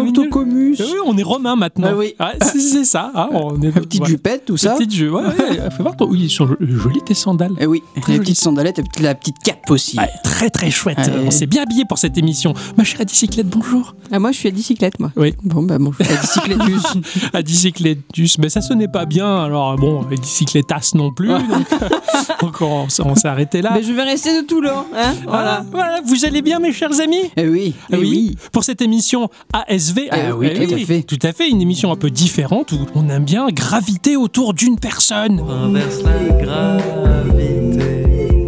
oui, on est romain maintenant. Ah oui. c'est c'est ça. hein, on est La petite ouais. jupette, tout ça. Petite jeu. Ouais, ouais, fais voir, toi. Oui, ils sont jolies tes sandales. Eh oui, Très les petites sandalettes, et la petite cape aussi. Ouais, très très chouette. On s'est bien habillé pour cette émission. Ma chère Adicyclette, bonjour. Ah, moi, je suis à bicyclette, moi. Oui. Bon, bah, bon. La bicyclettus. Adicyclettus, mais ça sonnait pas bien. Alors bon, Adicycletas non plus. donc donc on, s'est arrêté là. Mais je vais rester de Toulon, hein. Voilà. Voilà. voilà, vous allez bien mes chers amis? Eh oui, Ah eh oui. Pour cette émission ASV. Ah oui, tout à fait. Tout à fait, une émission un peu différente où on aime bien graviter autour d'une personne. Inverse la gravité.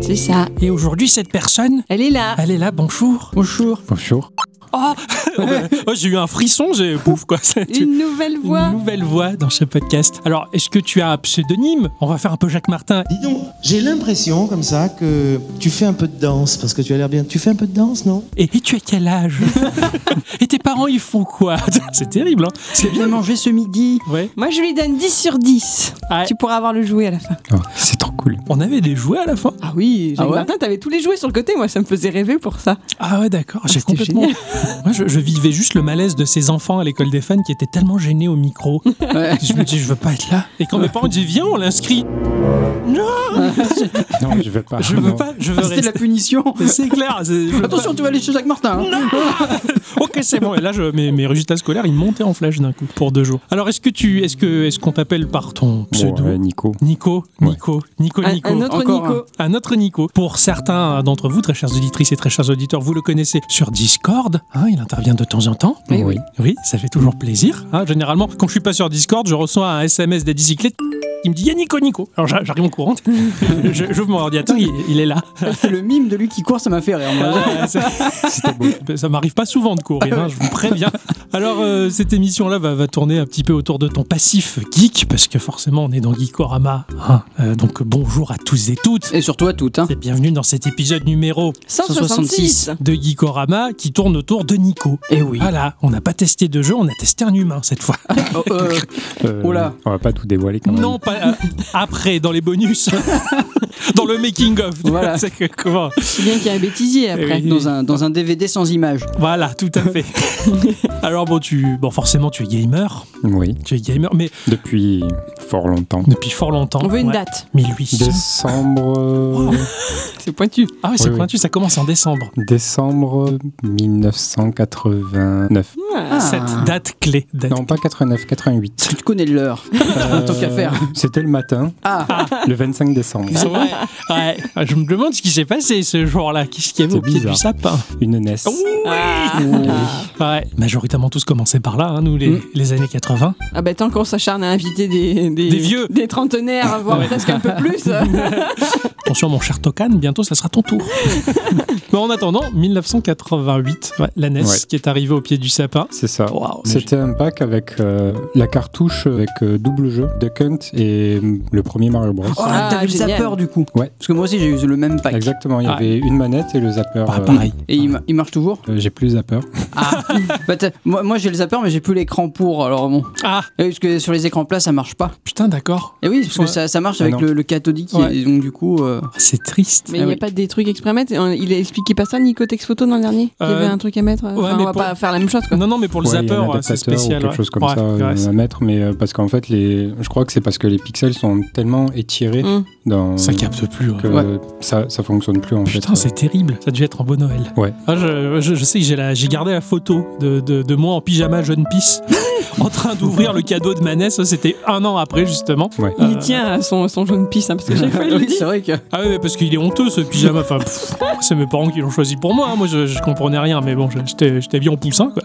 C'est ça. Et aujourd'hui, cette personne, Elle est là. elle est là, bonjour. Bonjour. Bonjour. Oh, Oh, j'ai eu un frisson, j'ai pouf quoi. C'est Une nouvelle voix. une nouvelle voix dans ce podcast. Alors, est-ce que tu as un pseudonyme? On va faire un peu Jacques Martin. Dis donc, j'ai l'impression comme ça que tu fais un peu de danse parce que tu as l'air bien. Tu fais un peu de danse, non? Et, et tu as quel âge? Et tes parents, ils font quoi? C'est terrible, hein C'est bien mangé ce midi. Ouais. Moi, je lui donne 10 sur 10. Ah, Tu pourras avoir le jouet à la fin. Oh, c'est trop cool. on avait des jouets à la fin? Ah oui, Jacques Ah ouais Martin, t'avais tous les jouets sur le côté. Moi, ça me faisait rêver pour ça. Ah ouais, d'accord. J'ai c'était complètement. Moi, je, je vivais juste le malaise de ces enfants à l'école des fans qui étaient tellement gênés au micro. Ouais. je me dis, je veux pas être là. Et quand mes parents disaient, viens, on l'inscrit. Non, Non, je veux pas. je veux Non. pas. Je veux Ah, C'était la punition. C'est clair. Attention, tu vas aller chez Jacques Martin. hein. Ok, c'est bon. Et là, je, mes, mes résultats scolaires, ils montaient en flèche d'un coup pour deux jours. Alors, est-ce que tu, est-ce que, est-ce qu'on t'appelle par ton pseudo Bon, euh, Nico. Nico, Ouais. Nico, Nico, Un, Nico. un autre Encore Nico. Un autre Nico. Pour certains d'entre vous, très chères auditrices et très chers auditeurs, vous le connaissez sur Discord. hein, il intervient de temps en temps. Oui, oui. Oui, ça fait toujours plaisir. hein. Généralement, quand je suis pas sur Discord, je reçois un SMS des bicyclettes qui me dit « Y'a Nico, Nico ». Alors j'a- j'arrive en courant, je- j'ouvre mon ordinateur, il, il est là. C'est le mime de lui qui court, ça m'a fait rire. moi. Ouais, ça- Ça m'arrive pas souvent de courir, hein, je vous préviens. Alors, euh, cette émission-là va, va tourner un petit peu autour de ton passif geek, parce que forcément, on est dans Geekorama. hein. Euh, donc, bonjour à tous et toutes. Et surtout à toutes. Hein. Et bienvenue dans cet épisode numéro 166. de Geekorama qui tourne autour de Nico. Eh oui. Voilà, on n'a pas testé de jeu, on a testé un humain cette fois. Oh, euh, Euh, Oh là. On va pas tout dévoiler quand même. Non, pas euh, après, dans les bonus. dans le making-of. Voilà. C'est que comment C'est bien qu'il y a un bêtisier après. Oui. dans, un, dans un DVD sans image. Voilà, tout à fait. Alors bon, tu, bon, forcément, tu es gamer. Oui, Tu es gamer, mais depuis fort longtemps. depuis fort longtemps. On veut une Ouais. date. 1800. Décembre. Oh. euh, C'est pointu. Ah oui, c'est Oui, pointu, ça commence en décembre. Décembre 1989. Ah. Cette date clé. date Non, pas 89, 88. Tu te connais l'heure. Tant qu'à faire. C'était le matin, Ah, le 25 décembre. C'est vrai Ouais. Ah, Je me demande ce qui s'est passé ce jour-là. Qu'est-ce qu'il y avait au pied du bizarre. sapin Une NES. Ah. Ouais, majoritairement tous commençaient par là, hein, nous, les, Mm. les années 80. Ah bah tant qu'on s'acharne à inviter des, des, Des vieux. des trentenaires, voire Ouais. presque un peu plus. Attention, mon cher Tokan, bientôt, ça sera ton tour. Mais en attendant, 1988, ouais, la NES Ouais. qui est arrivée au pied du sapin. C'est ça. Waouh, C'était un pack avec euh, la cartouche avec euh, double jeu, Duck Hunt et mm, le premier Mario Bros. oh, Ah, t'avais le génial. zapper du coup. Ouais. Parce que moi aussi j'ai eu le même pack. Ah. avait une manette et le zapper. Ah, euh, pareil. Et il, ma- il marche toujours? Euh, j'ai plus le zapper. Ah bah, Moi, moi j'ai le zapper mais j'ai plus l'écran pour alors bon. Ah, Et Parce que sur les écrans plats ça marche pas. putain, d'accord. Et oui parce que Ouais. ça, ça marche Ah avec le, le cathodique Ouais. et donc du coup. Euh, Ah, C'est triste. Mais Ah il n'y a oui. pas des trucs exprès à mettre Il a expliqué pas ça, Nico Tex Photo, dans le dernier Il y Euh, avait un truc à mettre Enfin, mais On va pour- pas faire la même chose, quoi. Non, non, mais pour le Ouais, il y a zapper, ouais, c'est spécial. ou quelque ouais. chose comme Ouais, ça ouais, euh, à mettre, mais euh, parce qu'en fait, les, je crois que c'est parce que les pixels sont tellement étirés Mm. dans Ça capte plus. ouais. que Ouais. ça, ça fonctionne plus en Putain, fait. c'est terrible. Ça a dû être un beau Noël. Ouais. Ah, je, je- je sais que j'ai la- j'ai gardé la photo de, de- de moi en pyjama jeune pisse en train d'ouvrir le cadeau de ma NES. Ça, C'était un an après, justement. Ouais. Il Euh, tient à son, son jaune pisse, hein, parce que chaque fois il le oui, dit. c'est vrai que. Ah oui, parce qu'il est honteux ce pyjama. Enfin, c'est mes parents qui l'ont choisi pour moi. hein. Moi, je, je comprenais rien, mais bon, j'étais bien en poussin, quoi.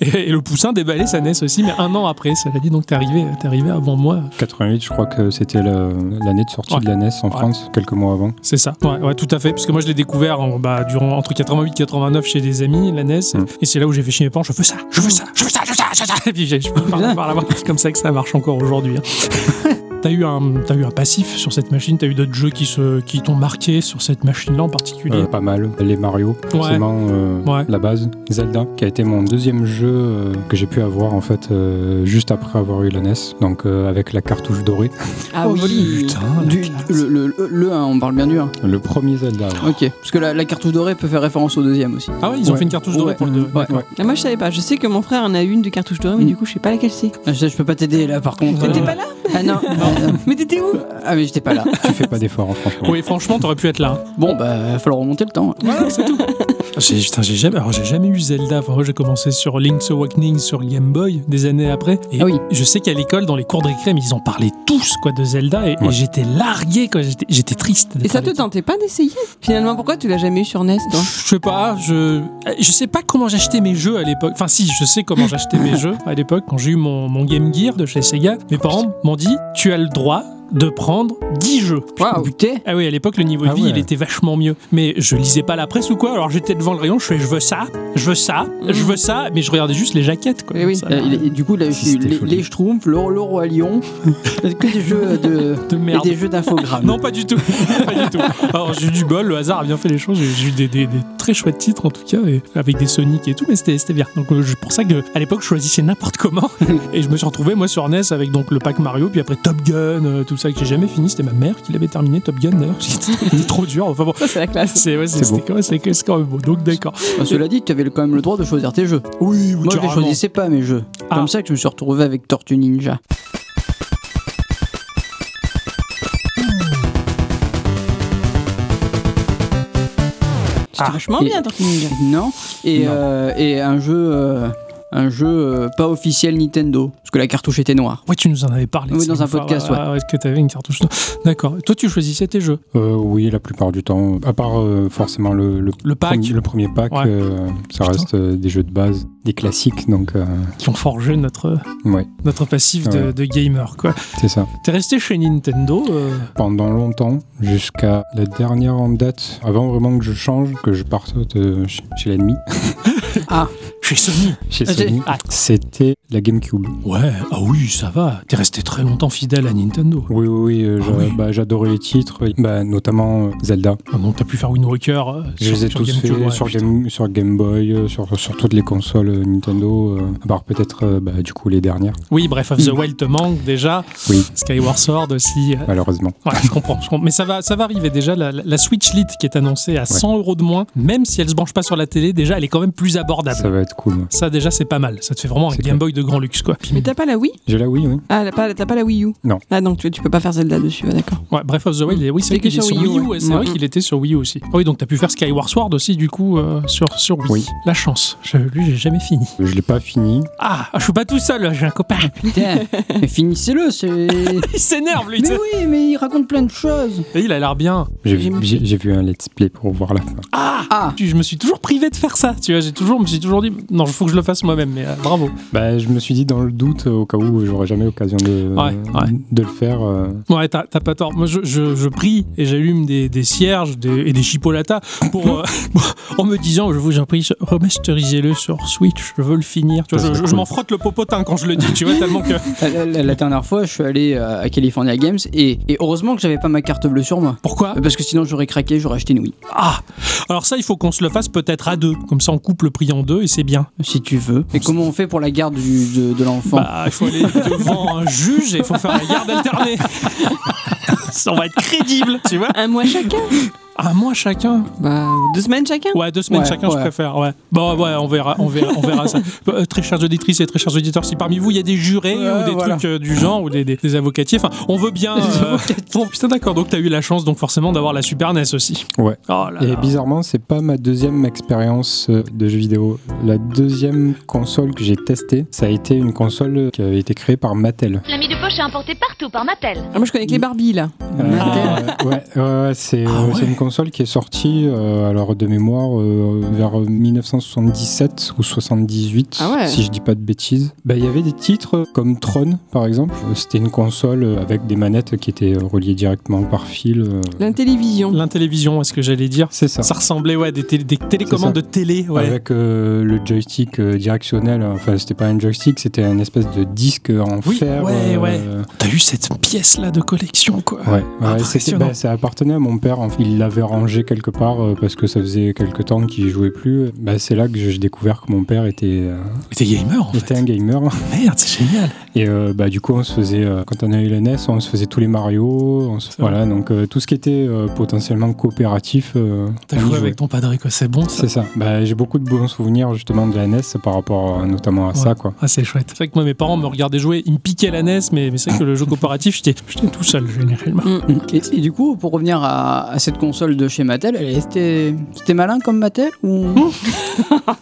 Et, et le poussin déballait sa NES aussi, mais un an après. Cela dit, donc t'es arrivé, t'es arrivé avant moi. 88, je crois que c'était l'année de sortie Ouais. de la NES en Ouais. France, quelques mois avant. C'est ça. Ouais, ouais, tout à fait. Parce que moi, je l'ai découvert en- bah, durant entre 88 et 89 chez des amis, la NES. Mm. Et c'est là où j'ai fait chier mes parents. Je veux ça, je veux ça, je veux ça, je veux ça, je veux ça. Et puis je peux par, par là, c'est comme ça que ça marche encore aujourd'hui. hein. T'as eu, un, eu un passif sur cette machine? T'as eu d'autres jeux qui, se, qui t'ont marqué sur cette machine-là en particulier? Euh, pas mal. Les Mario, forcément, euh, Ouais. la base. Zelda, qui a été mon deuxième jeu euh, que j'ai pu avoir en fait euh, juste après avoir eu la NES, donc euh, avec la cartouche dorée. Ah Oh, oui. Putain, Du- le, le, le- le 1, on parle bien du 1. Le premier Zelda. ouais. Ok, parce que la, la cartouche dorée peut faire référence au deuxième aussi. Ah ouais, ils ont Ouais. fait une cartouche dorée Ouais. pour le 2. Ouais. Ah, moi je savais pas. Je sais que mon frère en a une de cartouche dorée, mais Mm. du coup je sais pas laquelle c'est. Ah, Je, je peux pas t'aider là par contre. T'étais pas là Ah non. Mais t'étais où ah mais j'étais pas là. tu fais pas d'effort, hein, franchement. Oui, franchement, t'aurais pu être là. Bon bah va falloir remonter le temps. Voilà, c'est tout. J'ai, putain, j'ai jamais, alors j'ai jamais eu Zelda. Enfin, moi, j'ai commencé sur Link's Awakening sur Game Boy des années après. Et Ah oui. je sais qu'à l'école, dans les cours de récré, ils en parlaient tous quoi de Zelda et, j'étais largué quand j'étais, j'étais triste. Et ça te tentait pas d'essayer? Finalement, pourquoi tu l'as jamais eu sur NES toi? Je sais pas, je je sais pas comment j'achetais mes jeux à l'époque. Enfin si, je sais comment j'achetais mes jeux à l'époque quand j'ai eu mon, mon Game Gear de chez Sega. Mes parents m'ont dit "Tu as le droit de prendre 10 jeux." Waouh putain. Ah oui, à l'époque, le niveau de Ah vie, ouais. il était vachement mieux. Mais je lisais pas la presse ou quoi, alors j'étais devant le rayon, je fais je veux ça, je veux ça, je veux ça, mais je regardais juste les jaquettes, quoi. Eh oui. Ça Euh, est- du coup, il a Si, eu les, les Schtroumpfs, le, le Roi Lion, que des jeux de, de merde. et des jeux d'infogrammes. Non, pas du tout. pas du tout. Alors, j'ai eu du bol, le hasard a bien fait les choses. J'ai j'ai eu des, des- des très chouettes titres, en tout cas, et avec des Sonic et tout, mais c'était bien. Donc, euh, pour ça que à l'époque, je choisissais n'importe comment. et je me suis retrouvé, moi, sur NES avec donc le pack Mario, puis après Top Gun, euh, tout ça que j'ai jamais fini. C'était ma mère qui l'avait terminé, Top Gun, d'ailleurs. C'était trop dur. Enfin bon. C'est la classe. C'est ouais, quand, même- quand même beau. Donc, d'accord. Bah, cela dit, tu avais quand même le droit de choisir tes jeux. Oui, oui, Moi, je les choisissais pas mes jeux. Ah. Comme ça que je me suis retrouvé avec Tortue Ninja. C'était Ah. vachement Et- bien, Tortue Ninja. Non. Et, Non. euh, et un jeu, euh, un jeu euh, pas officiel Nintendo, parce que la cartouche était noire. Ouais, tu nous en avais parlé. Oui, dans un podcast, ouais. Est-ce que tu avais une cartouche D'accord. Toi, tu choisissais tes jeux? Euh, oui, la plupart du temps. À part euh, forcément le, le, Le pack? premier, le premier pack, Ouais. euh, ça Putain. reste euh, des jeux de base, des classiques, donc euh, qui ont forgé notre, ouais, notre passif de, Ouais. de gamer. quoi. c'est ça. T'es resté chez Nintendo euh, Pendant longtemps, jusqu'à la dernière en date, avant vraiment que je change, que je parte chez, l'ennemi, chez Sony. chez j'ai- Sony, Ah. c'était la GameCube. Ouais, ah oui, ça va. T'es resté très longtemps fidèle à Nintendo. Oui, oui, oui, euh, Ah oui. bah, j'adorais les titres, bah, notamment euh, Zelda. Ah donc t'as pu faire Wind Walker euh, Je sur, les ai tous faits ouais, sur. Game, sur Game Boy, euh, sur, sur toutes les consoles euh, Nintendo, euh, à part peut-être euh, bah, du coup les dernières, Oui, Breath of the Wild te manque déjà. Oui. Skyward Sword aussi. euh, malheureusement. Ouais, je comprends, je comprends. Mais ça va, ça va arriver déjà. La, la- la Switch Lite qui est annoncée à 100 euros de moins, même si elle se branche pas sur la télé, déjà elle est quand même plus abordable. Ça va être cool. Ça déjà c'est pas mal. Ça te fait vraiment un Game. Boy de grand luxe quoi. Mais t'as pas la Wii? J'ai la Wii, oui. Ah, t'as pas, la Wii U? Non. Ah, donc tu, tu peux pas faire Zelda dessus, ouais, d'accord. Ouais, Breath of the Wild, oui, c'est vrai qu'il est sur Wii Wii U, ouais. C'est vrai qu'il était sur Wii U aussi. Ah oui, donc t'as pu faire Skyward Sword aussi du coup euh, sur sur Wii. Oui. La chance. Je, lui, j'ai jamais fini. Je l'ai pas fini. Ah, je suis pas tout seul. J'ai un copain. Putain, mais finissez-le, c'est. Il s'énerve lui. Mais tu sais. oui, mais il raconte plein de choses. Et il a l'air bien. J'ai vu un let's play pour voir la fin. Ah. Ah, Je me suis toujours privé de faire ça. Tu vois, j'ai toujours, me suis toujours dit, non, il faut que je le fasse moi-même. Mais euh, bravo. Bah, je me suis dit dans le doute, au cas où j'aurais jamais l'occasion de, Ouais, ouais. de le faire. euh, Ouais, t'as pas tort. Moi, je, je, je prie et j'allume des, des cierges des- et des chipolatas pour, euh, en me disant, je vous en prie, remasterisez-le sur Switch. Je veux le finir. Tu vois, je m'en frotte le popotin quand je le dis. Tu vois, tellement que. la, la- la dernière fois, je suis allé à California Games et, et heureusement que j'avais pas ma carte bleue sur moi. Pourquoi? Parce que sinon j'aurais craqué, j'aurais acheté une Wii. Ah Alors ça, il faut qu'on se le fasse peut-être à deux. Comme ça, on coupe le prix en deux et c'est bien. Si tu veux. Et comment on fait pour la garde du- de, de l'enfant? Bah, il faut aller devant un juge et il faut faire la garde alternée. ça, on va être crédible, tu vois. Un mois chacun? Un mois chacun. Bah, deux semaines chacun? Ouais, deux semaines Ouais, chacun, je préfère. Ouais. Bon, ouais, on verra, on verra, on verra ça. Euh, très chères auditrices et très chers auditeurs, si parmi vous il y a des jurés ou des voilà. trucs euh, du genre ou des, des, des avocatiers, enfin, on veut bien. euh, Bon, putain, d'accord. Donc, t'as eu la chance, donc forcément, d'avoir la Super NES aussi. Ouais. Oh là Et là. bizarrement, c'est pas ma deuxième expérience de jeu vidéo. La deuxième console que j'ai testée, ça a été une console qui avait été créée par Mattel. L'ami de poche est importé partout par Mattel. Ah, moi je connais que les Barbies là. Euh, ouais, ouais, ouais, c'est Ah euh, ouais. une console qui est sortie, euh, alors de mémoire, euh, vers 1977 ou 78, Ah ouais. si je dis pas de bêtises. Bah, Il y avait des titres comme Tron, par exemple. Euh, C'était une console euh, avec des manettes qui étaient euh, reliées directement par fil. euh. L'intélévision. L'intélévision, est-ce que j'allais dire? C'est ça. Ça ressemblait, ouais, des, télé- des télécommandes de télé, ouais. Avec euh, le joystick euh, directionnel, enfin c'était pas un joystick, c'était un espèce de disque en Oui, fer ouais, euh, ouais. euh, T'as eu cette pièce-là de collection, quoi. Ouais, ouais, c'était- Impressionnant. bah, ça appartenait à mon père. en fait. Il l'avait rangé quelque part euh, parce que ça faisait quelque temps qu'il jouait plus. Bah, c'est là que j'ai découvert que mon père était, euh, t'es gamer, en était fait. un gamer. Merde, c'est génial. Et euh, bah, du coup, on se faisait, euh, quand on a eu la NES, on se faisait tous les Mario. On se- voilà, donc euh, tout ce qui était euh, potentiellement coopératif. euh, T'as joué avec ton padre, quoi. C'est bon, ça. C'est ça. Bah, j'ai beaucoup de bons souvenirs justement de la NES par rapport euh, notamment à ça. Quoi. Ah, c'est chouette. C'est vrai que moi, mes parents me regardaient jouer, ils me piquaient la NES, mais, mais c'est vrai que le jeu coopératif, j'étais j'étais tout seul, généralement. Et, et du coup, pour revenir à, à cette console de chez Mattel, elle était, c'était malin comme Mattel ou?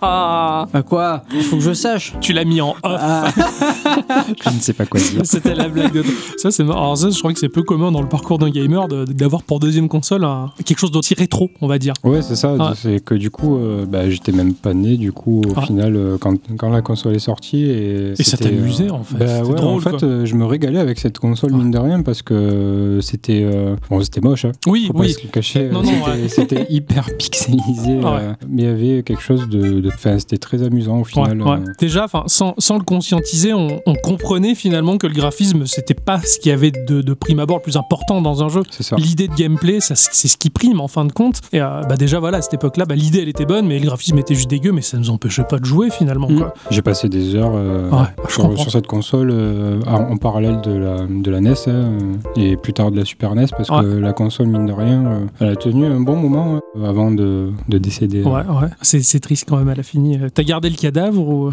Ah. Bah quoi? Il faut que je sache. Tu l'as mis en off. Ah, Je ne sais pas quoi dire. C'était la blague de. Ça, c'est marrant. Alors, ça, je crois que c'est peu commun dans le parcours d'un gamer de- d'avoir pour deuxième console un- quelque chose d'aussi rétro, on va dire. Ouais, c'est ça. C'est que du coup, euh, bah, j'étais même pas né du coup au Ah. final euh, quand, quand la console est sortie. Et, Et ça c'était, t'amusait, en fait. Bah ouais, drôle, en fait, quoi. euh, je me régalais avec cette console Ouais. mine de rien parce que c'était euh, bon, c'était moche. Hein. Oui, Faut pas oui. se le cacher. Non, euh, non, c'était, ouais. hyper pixelisé, Ah ouais. euh, mais il y avait quelque chose de, de- enfin, c'était très amusant au final. Ouais, ouais. euh. Déjà, enfin, sans, sans le conscientiser, on, on comprenait finalement que le graphisme, c'était pas ce qu'il y avait de, de prime abord le plus important dans un jeu. L'idée de gameplay, c'est ce qui prime en fin de compte. Et euh, bah déjà, voilà, à cette époque-là, bah, l'idée elle était bonne, mais le graphisme était juste dégueu, mais ça nous empêchait pas de jouer finalement. Mm. Quoi. J'ai passé des heures euh, Ouais, sur, cette console euh, en, en parallèle de la, de la NES hein, et plus tard de la Super NES parce que la console, mine de rien, elle a tenu un bon moment avant de, de décéder. Ouais, ouais. C'est, triste quand même, elle a fini. T'as gardé le cadavre ou...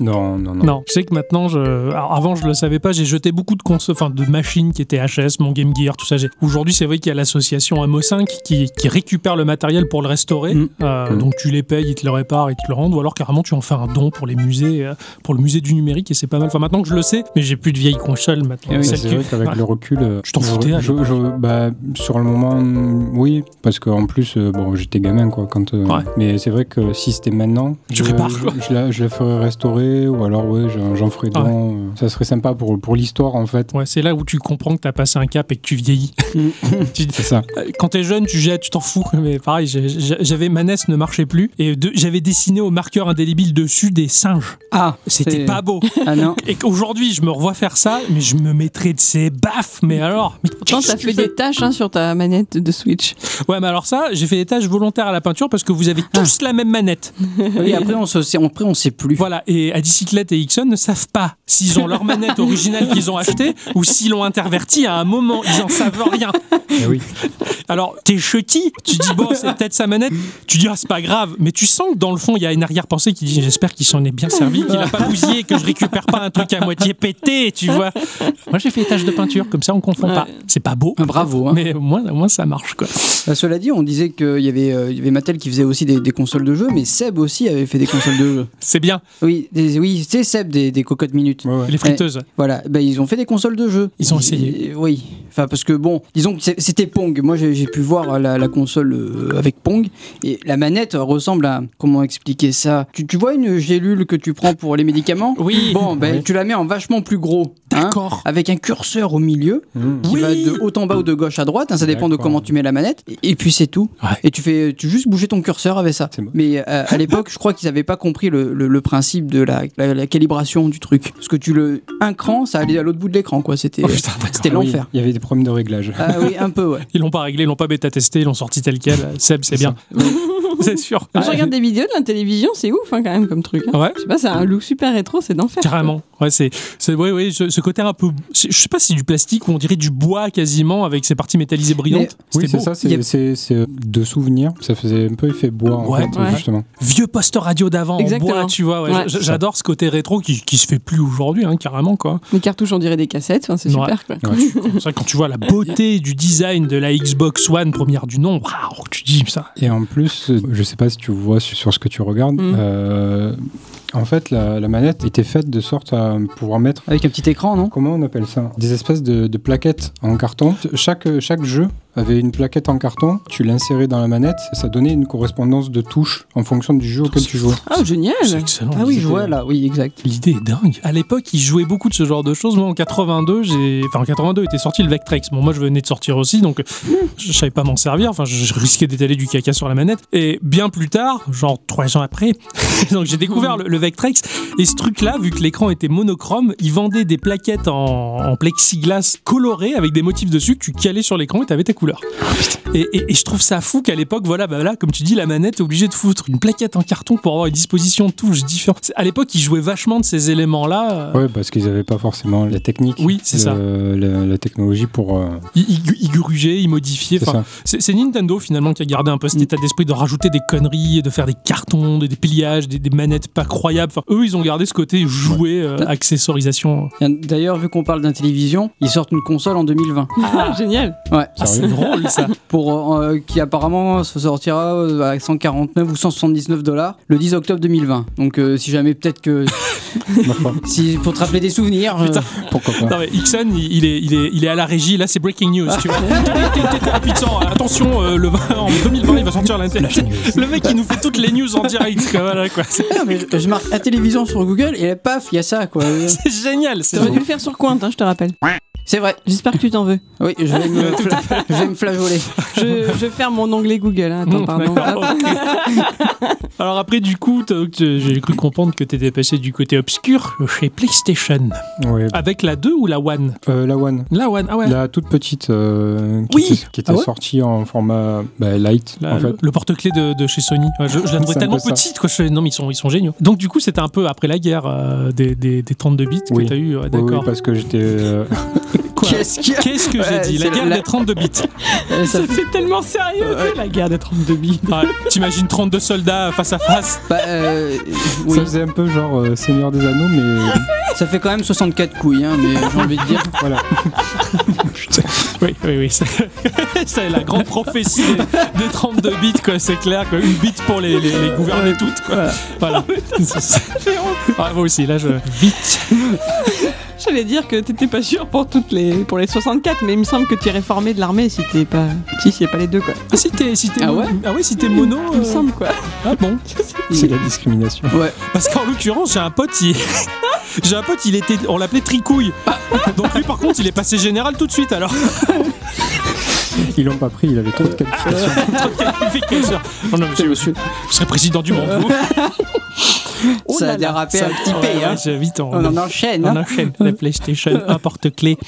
Non, non, non. Non, je sais que maintenant, je... Alors, avant je le savais pas, j'ai jeté beaucoup de consoles, enfin de machines qui étaient HS, mon Game Gear, tout ça. J'ai- Aujourd'hui, c'est vrai qu'il y a l'association Amo5 qui, qui récupère le matériel pour le restaurer. Mm. Euh, Mm. Donc tu les payes, ils te le réparent, ils te le rendent, ou alors carrément tu en fais un don pour les musées, euh, pour le musée du numérique, et c'est pas mal. Enfin maintenant que je le sais, mais j'ai plus de vieilles consoles maintenant. Eh oui. C'est vrai qu'avec le recul, euh, Tu t'en je- foutais, à je- je- bah, sur le moment, mm, oui, parce qu'en plus, euh, bon, j'étais gamin quoi. Quand, euh, Ouais. Mais c'est vrai que si c'était maintenant, Tu je, répares, je, je la, je la ferais restaurer ou alors ouais, j'en, ferais Ouais. don. euh, Ça serait sympa pour, pour l'histoire en fait. Ouais, c'est là où tu comprends que t'as passé un cap et que tu vieillis. Tu- C'est ça. Euh, Quand t'es jeune, tu jettes, tu t'en fous. Mais pareil, j'avais ma NES ne marchait plus et de- j'avais dessiné au marqueur indélébile dessus des singes. ah C'était pas beau. Ah non. Et qu'aujourd'hui, je me revois faire ça, mais je me mettrais de ces baffes. Mais alors mais Pourtant, t'as fait tu des tâches hein, sur ta manette de Switch. Ouais, mais alors ça, j'ai fait des tâches volontaires à la peinture parce que vous avez tous la même manette. Et après on se sait, après on sait plus. Voilà, et à et Ixon ne savent pas s'ils ont leur manette originale qu'ils ont achetée ou s'ils l'ont intervertie à un moment. Ils en savent rien. Eh oui. Alors, t'es chucky, tu dis bon, c'est peut-être sa manette, tu dis ah, c'est pas grave, mais tu sens que dans le fond, il y a une arrière-pensée qui dit j'espère qu'il s'en est bien servi, qu'il a pas bousillé, que je récupère pas un truc à moitié pété, tu vois. Moi, j'ai fait des tâches de peinture, comme ça on confond pas. Ouais. C'est pas beau, Ah, bravo. hein. mais au moins, au moins ça marche quoi. Bah, cela dit, on disait qu'il y, avait, euh, il y avait Mattel qui faisait aussi des, des consoles de jeux, mais Seb aussi avait fait des consoles de jeux. C'est bien, Oui, des- oui c'est Seb des, des cocottes minutes. Ouais, ouais. les friteuses. Voilà, bah, ils ont fait des consoles de jeux. Ils ont essayé. Et- oui, enfin parce que bon, disons que c'était Pong. Moi j'ai pu voir la, la console euh, avec Pong et la manette ressemble à comment expliquer ça? Tu, tu vois une gélule que tu prends pour les médicaments? Oui. Bon, ben tu la mets en vachement plus gros. hein, D'accord. avec un curseur au milieu Mmh. qui Oui. va de haut en bas ou de gauche à droite, hein, ça dépend de comment tu mets la manette. Et, et puis c'est tout. Ouais. Et tu fais, tu juste bouger ton curseur avec ça. Mais euh, à l'époque, je crois qu'ils n'avaient pas compris le, le- le principe de la, la- la calibration du truc. Parce que tu le, un cran, ça allait à l'autre bout de l'écran, quoi. C'était, Oh, c'était Ah oui, l'enfer. Il y avait des problèmes de réglage. Ah oui, un peu, ouais. Ils l'ont pas réglé, ils l'ont pas bêta testé, ils l'ont sorti tel quel. Seb, c'est bien. c'est sûr. Je regarde des vidéos de la télévision, c'est ouf hein, quand même comme truc. hein. Ouais. Je sais pas, c'est un look super rétro, c'est d'enfer. Carrément. Ouais, c'est, c'est, oui, oui, ce, ce côté un peu, je sais pas si c'est du plastique ou on dirait du bois quasiment avec ses parties métallisées brillantes. Oui, c'est beau. ça, c'est, c'est, c'est de souvenirs. Ça faisait un peu effet bois, en Ouais. fait, Ouais. justement. Vieux poste radio d'avant en Exactement. bois, tu vois. ouais. Ouais. J'adore ce côté rétro qui, qui se fait plus aujourd'hui, hein, carrément quoi. Les cartouches, on dirait des cassettes, enfin, c'est Ouais. super quoi. C'est vrai que quand tu vois la beauté du design de la Xbox One première du nom, waouh, tu dis ça. Et en plus, je sais pas si tu vois sur, ce que tu regardes, Mm. euh, en fait, la, la manette était faite de sorte à pouvoir mettre, Avec un petit écran, non? Comment on appelle ça? Des espèces de, de plaquettes en carton. Chaque, chaque jeu avait une plaquette en carton, tu l'insérais dans la manette et ça donnait une correspondance de touches en fonction du jeu auquel tu jouais. Ah, génial C'est excellent. Ah oui, je vois là, oui, exact. L'idée est dingue. À l'époque, ils jouaient beaucoup de ce genre de choses. Moi, en 82, j'ai, enfin en 82 était sorti le Vectrex. Bon, moi, je venais de sortir aussi, donc je savais pas m'en servir. Enfin, je, risquais d'étaler du caca sur la manette. Et bien plus tard, genre trois ans après, donc j'ai découvert le, Vectrex. Et ce truc-là, vu que l'écran était monochrome, ils vendaient des plaquettes en, plexiglas colorées avec des motifs dessus que tu calais sur l'écran et t'avais ta couleur. Et, je trouve ça fou qu'à l'époque, voilà, bah là, comme tu dis, la manette est obligée de foutre une plaquette en carton pour avoir une disposition de touches différentes. C'est- À l'époque, ils jouaient vachement de ces éléments-là. euh, Ouais, parce qu'ils n'avaient pas forcément la technique, Oui, c'est le- ça. La, la technologie pour. euh, Ils, ils grugeaient, ils modifiaient. c'est Nintendo finalement qui a gardé un peu cet état d'esprit de rajouter des conneries, de faire des cartons, des, des pliages, des, des manettes pas croyables. Enfin, eux, ils ont gardé ce côté jouet, euh, accessorisation. D'ailleurs, vu qu'on parle d'intellivision, ils sortent une console en 2020. Ah, génial Ouais. Ah, c'est drôle ça. Pour, euh, qui apparemment se sortira euh, à 149 ou 179 dollars le 10 octobre 2020. Donc euh, si jamais peut-être que Ma foi, si pour rappeler des souvenirs. euh, Putain. pourquoi pas. Non mais Ixon, il, est, il, est, il est à la régie, là c'est breaking news, tu vois. Attention, euh, le 20 en 2020 il va sortir l'internet. Le mec il nous fait toutes les news en direct, quoi, voilà quoi. Mais je, je marque la télévision sur Google et paf, il y a ça quoi. c'est génial, c'est T'aurais dû le faire sur Cointe, hein, je te rappelle. C'est vrai. J'espère que tu t'en veux. Oui, je vais me, je vais me flageoler. Je, je ferme mon onglet Google. hein. Attends, pardon. Alors après du coup, j'ai cru comprendre que t'étais passé du côté obscur chez PlayStation. Ouais. Avec la 2 ou la 1 Euh, la One. La 1, ah ouais. La toute petite euh, qui Oui. était, qui était Ah ouais sortie en format bah, light La- en fait. le, le porte-clés de, de chez Sony. Ouais, je, je la trouvais tellement petite. Quoi. Je fais, non, mais ils sont, ils sont géniaux. Donc, du coup, c'était un peu après la guerre euh, des, des, des 32 bits Oui. que tu as eu. ouais, Oui, D'accord. oui, parce que j'étais euh, Quoi Qu'est-ce qu'il y a Qu'est-ce que j'ai Ouais, dit La guerre la- des 32 bits. Euh, ça Ça fait tellement sérieux, tu sais, la guerre des 32 bits. Ouais, T'imagines 32 soldats face à face Bah, euh, oui, ça faisait un peu genre euh, Seigneur des Anneaux mais ça fait quand même 64 couilles, hein, mais j'ai envie de dire. voilà. Oui, oui, oui. C'est la grande prophétie des, des 32 bits, quoi. C'est clair. Quoi. Une bit pour les, les, les gouverner toutes, quoi. Voilà. Ah, moi aussi, là, je. Vite. J'allais dire que t'étais pas sûr pour toutes les pour les 64, mais il me semble que tu irais former de l'armée si t'es pas si c'est pas les deux quoi. Ah, si t'es si t'es Ah ouais ah ouais, si t'es mono. Il me euh, semble quoi. Ah bon C'est la discrimination. Ouais. Parce qu'en l'occurrence, j'ai un pote, il... j'ai un pote, il était, on l'appelait Tricouille. Donc lui, par contre, il est passé général tout de suite. Alors, Ils l'ont pas pris, il avait trop de qualifications. trop de qualifications. Oh non, monsieur, monsieur, vous serez président du monde. Vous. Oh ça a dérapé un petit peu. hein. ouais, on, On en enchaîne. on hein. enchaîne. La PlayStation, un porte-clés.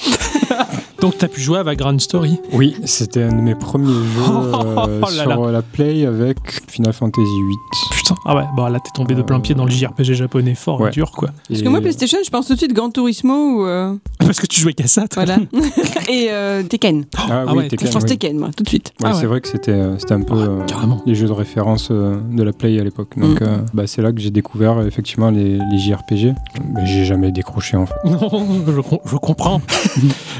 Donc, t'as pu jouer à Vagrant Story. Oui, c'était un de mes premiers jeux euh, Oh là sur la Play avec Final Fantasy VIII. Putain, ah ouais, bon là, t'es tombé de plein pied dans le JRPG japonais fort et dur, quoi. Parce que moi PlayStation, je pense tout de suite Gran Turismo ou euh, Parce que tu jouais qu'à ça, toi. voilà et euh, Tekken. Ah, Ah oui, ouais, Tekken, Je pense oui. Tekken moi tout de suite. Ouais, Ah ouais. c'est vrai que c'était euh, c'était un peu euh, les jeux de référence euh, de la Play à l'époque. Donc Mm. euh, bah, c'est là que j'ai découvert euh, effectivement les, les JRPG. Mais j'ai jamais décroché en fait. Non, je, je comprends.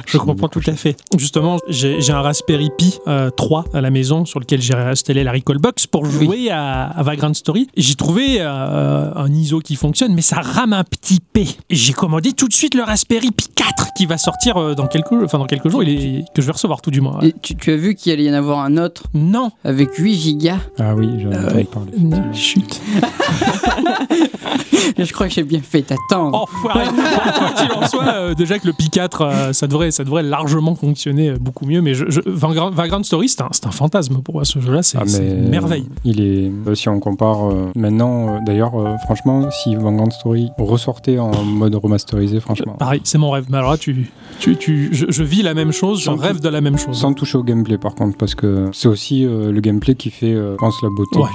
je comprends tout à fait. Justement, j'ai un Raspberry Pi euh, 3 à la maison sur lequel j'ai installé la Recall Box pour jouer à, à Vagrant Story. J'ai trouvé euh, un ISO qui fonctionne, mais ça rame un petit P. J'ai commandé tout de suite le Raspberry Pi 4 qui va sortir euh, dans quelques, enfin, dans quelques jours, il est, que je vais recevoir tout du moins. Et tu, tu as vu qu'il allait y en avoir un autre Non, avec 8 gigas. Ah oui, j'en ai Euh, entendu parler. non, chut. Je crois que j'ai bien fait t'attendre. Enfoiré. Quoi qu'il en soit, euh, déjà que le Pi 4, euh, ça, devrait, ça devrait largement fonctionner euh, beaucoup mieux. Mais je, je- Vagrant, Vagrant Story, c'est un, c'est un fantasme pour moi, ce jeu-là. C'est Ah, c'est mais une merveille. Il est, euh, si on compare euh, maintenant, euh, d'ailleurs, euh, franchement, si Vanguard Story ressortait en mode remasterisé, franchement, Pareil, c'est mon rêve. Mais alors là, tu, tu, tu, je, je vis la même chose, je rêve de la même chose. sans toucher au gameplay par contre, parce que c'est aussi euh, le gameplay qui fait, euh, je pense, la beauté Ouais.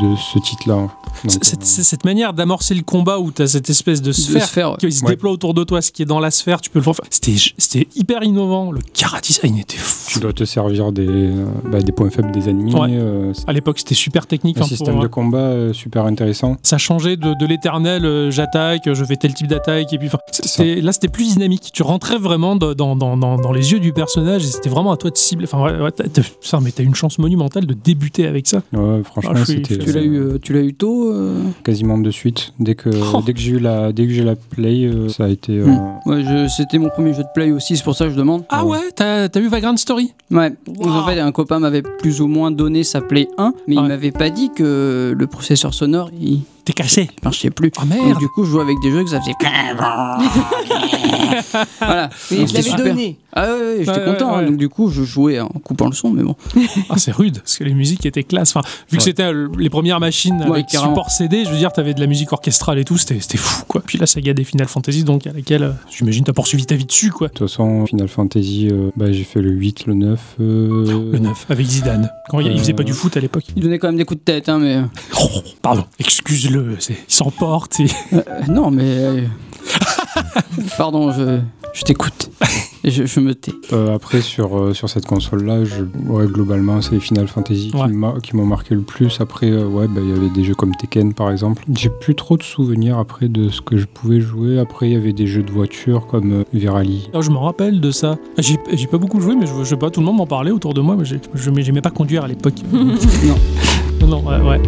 du- de ce titre-là. C'est- Cette, euh, manière d'amorcer le combat où tu as cette espèce de De sphère ouais. qui se Ouais. déploie autour de toi, ce qui est dans la sphère, tu peux le voir. C'était c'était hyper innovant. Le cara design était fou. tu dois te servir des, euh, bah, des points faibles des ennemis. Ouais. euh, À l'époque, c'était super technique. un hein, système pour- de combat euh, super intéressant. ça changeait de, de l'éternel, euh, j'attaque, je fais tel type d'attaque, et puis là c'était plus dynamique. Tu rentrais vraiment dans, dans, dans, dans- dans les yeux du personnage et c'était vraiment à toi de cibler. Enfin, ouais, ouais, putain, mais t'as une chance monumentale de débuter avec ça. Ouais, franchement, Ah, c'était Tu l'as eu, tu l'as eu tôt euh quasiment de suite. Dès que, Oh. dès que j'ai eu la, dès que j'ai la play, euh, ça a été. euh, Hmm. Ouais, c'était mon premier jeu de play aussi, c'est pour ça que je demande. Ah ouais, t'as as eu Vagrant Story? Ouais. Donc, en fait, un copain m'avait plus ou moins donné sa Play 1, mais Ouais. il m'avait pas dit que le processeur sonore, il T'es caché. marchait plus. Ah merde Donc, du coup, je jouais avec des jeux que ça faisait. voilà. Mais Donc, je l'avais super. donné. Ah ouais, ouais, j'étais Ouais, content. ouais, hein. ouais. Donc, du coup, je jouais en coupant le son, mais bon. Ah, c'est rude, parce que les musiques étaient classe. Enfin, vu que c'était euh, les premières machines Ouais, avec carrément. support CD, je veux dire, t'avais de la musique orchestrale et tout, c'était c'était fou, quoi. Puis la saga des Final Fantasy, donc à laquelle, euh, j'imagine, t'as poursuivi ta vie dessus, quoi. De toute façon, Final Fantasy, euh, bah, j'ai fait le 8, le 9. euh, Le 9, avec Zidane. Quand il, il faisait pas du foot à l'époque. Il donnait quand même des coups de tête, hein, mais. Oh, pardon, excuse-le, c'est- il s'emporte. et- Euh, non, mais. euh, Pardon, je, je t'écoute. Et Je, je me tais. Euh, après, sur, euh, sur cette console-là, je- ouais, globalement, c'est les Final Fantasy qui Ouais. m'a- qui m'ont marqué le plus. Après, euh, ouais, bah, il y avait des jeux comme Tekken, par exemple. J'ai plus trop de souvenirs après de ce que je pouvais jouer. Après, il y avait des jeux de voiture comme euh, Virali. Ah, je me rappelle de ça. Ah, J'ai j'ai pas beaucoup joué, mais je, je sais pas, tout le monde m'en parlait autour de moi. Mais je mais j'aimais pas conduire à l'époque. Non. non, non, ouais, ouais.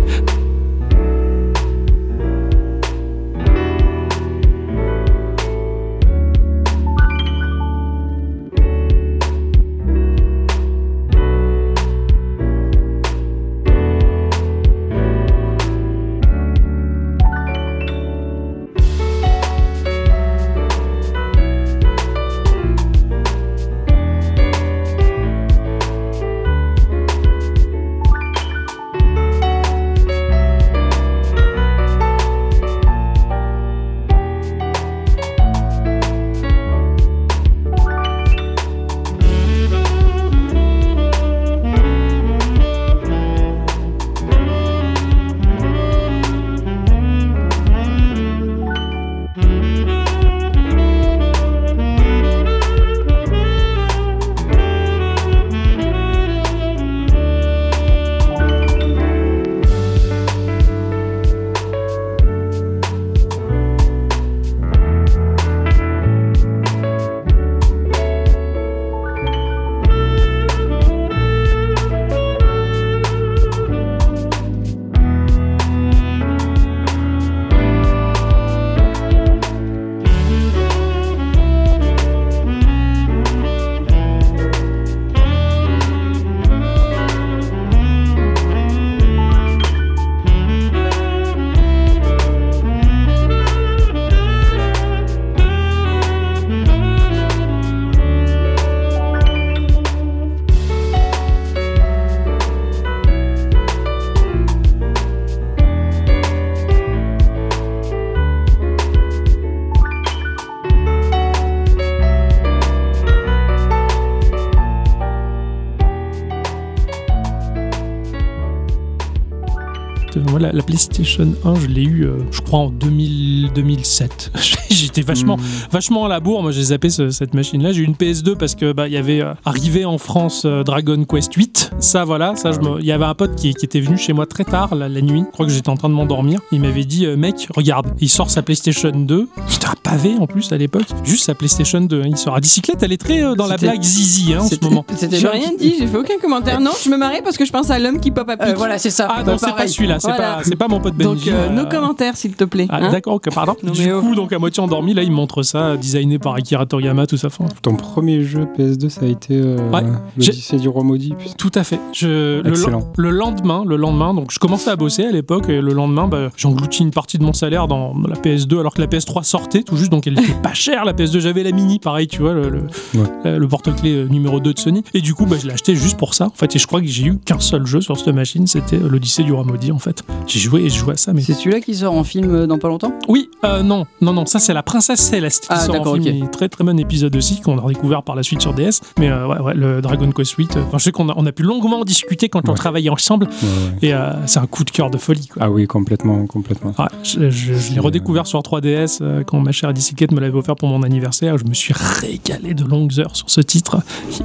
La, la PlayStation 1, je l'ai eu, euh, je crois, en 2000, 2007. J'étais vachement, Mm. vachement à la bourre. Moi, j'ai zappé ce- cette machine-là. J'ai eu une PS2 parce que bah, il y avait euh, arrivé en France euh, Dragon Quest 8. Ça, voilà, ça, Ah il y avait un pote qui, qui était venu chez moi très tard la, la nuit. Je crois que j'étais en train de m'endormir. Il m'avait dit, mec, regarde, il sort sa PlayStation 2. Pavé en plus à l'époque. Juste sa PlayStation 2. hein. Il sort à bicyclette. Elle est très euh, dans la blague zizi hein, en ce moment. C'était J'ai rien dit, j'ai fait aucun commentaire. Non, je me marrais parce que je pense à l'homme qui pop à pic. Euh, voilà, c'est ça. Ah non, c'est pas celui-là. C'est Voilà. pas, c'est pas mon pote Benji. Donc, euh, euh, nos commentaires, s'il te plaît. Ah, hein. d'accord, ok, pardon. Non, du oh. coup, donc à moitié endormi, là, il montre ça, designé par Akira Toriyama, tout ça. Ton premier jeu PS2, ça a été euh, Ouais. l'Odyssée du roi maudit. tout à fait. Je, le, Excellent. le lendemain, le lendemain, donc je commençais à bosser à l'époque, et le lendemain, bah, j'engloutis une partie de mon salaire dans la PS2, alors que la PS3 sortait tout juste, donc elle était pas chère, la PS2. J'avais la mini, pareil, tu vois, le, le, Ouais. euh, le porte-clés euh, numéro 2 de Sony. Et du coup, bah, je l'ai acheté juste pour ça, en fait. Et je crois que j'ai eu qu'un seul jeu sur cette machine, c'était euh, l'Odyssée du roi maudit, en fait. J'ai joué et je jouais à ça, mais C'est celui-là qui sort en film dans pas longtemps? Oui, euh, non, non, non, ça c'est la princesse Céleste qui Ah, sort en film. ok. Il est Très très bon épisode aussi qu'on a redécouvert par la suite sur DS. Mais euh, ouais, ouais, le Dragon Quest 8. je sais qu'on a, on a pu longuement discuter quand on travaillait ensemble. Ouais, ouais. Et euh, c'est un coup de cœur de folie. Quoi. Ah oui, complètement, complètement. Ouais, je je- je l'ai redécouvert sur 3DS euh, quand ma chère bicyclette me l'avait offert pour mon anniversaire. Je me suis régalé de longues heures sur ce titre.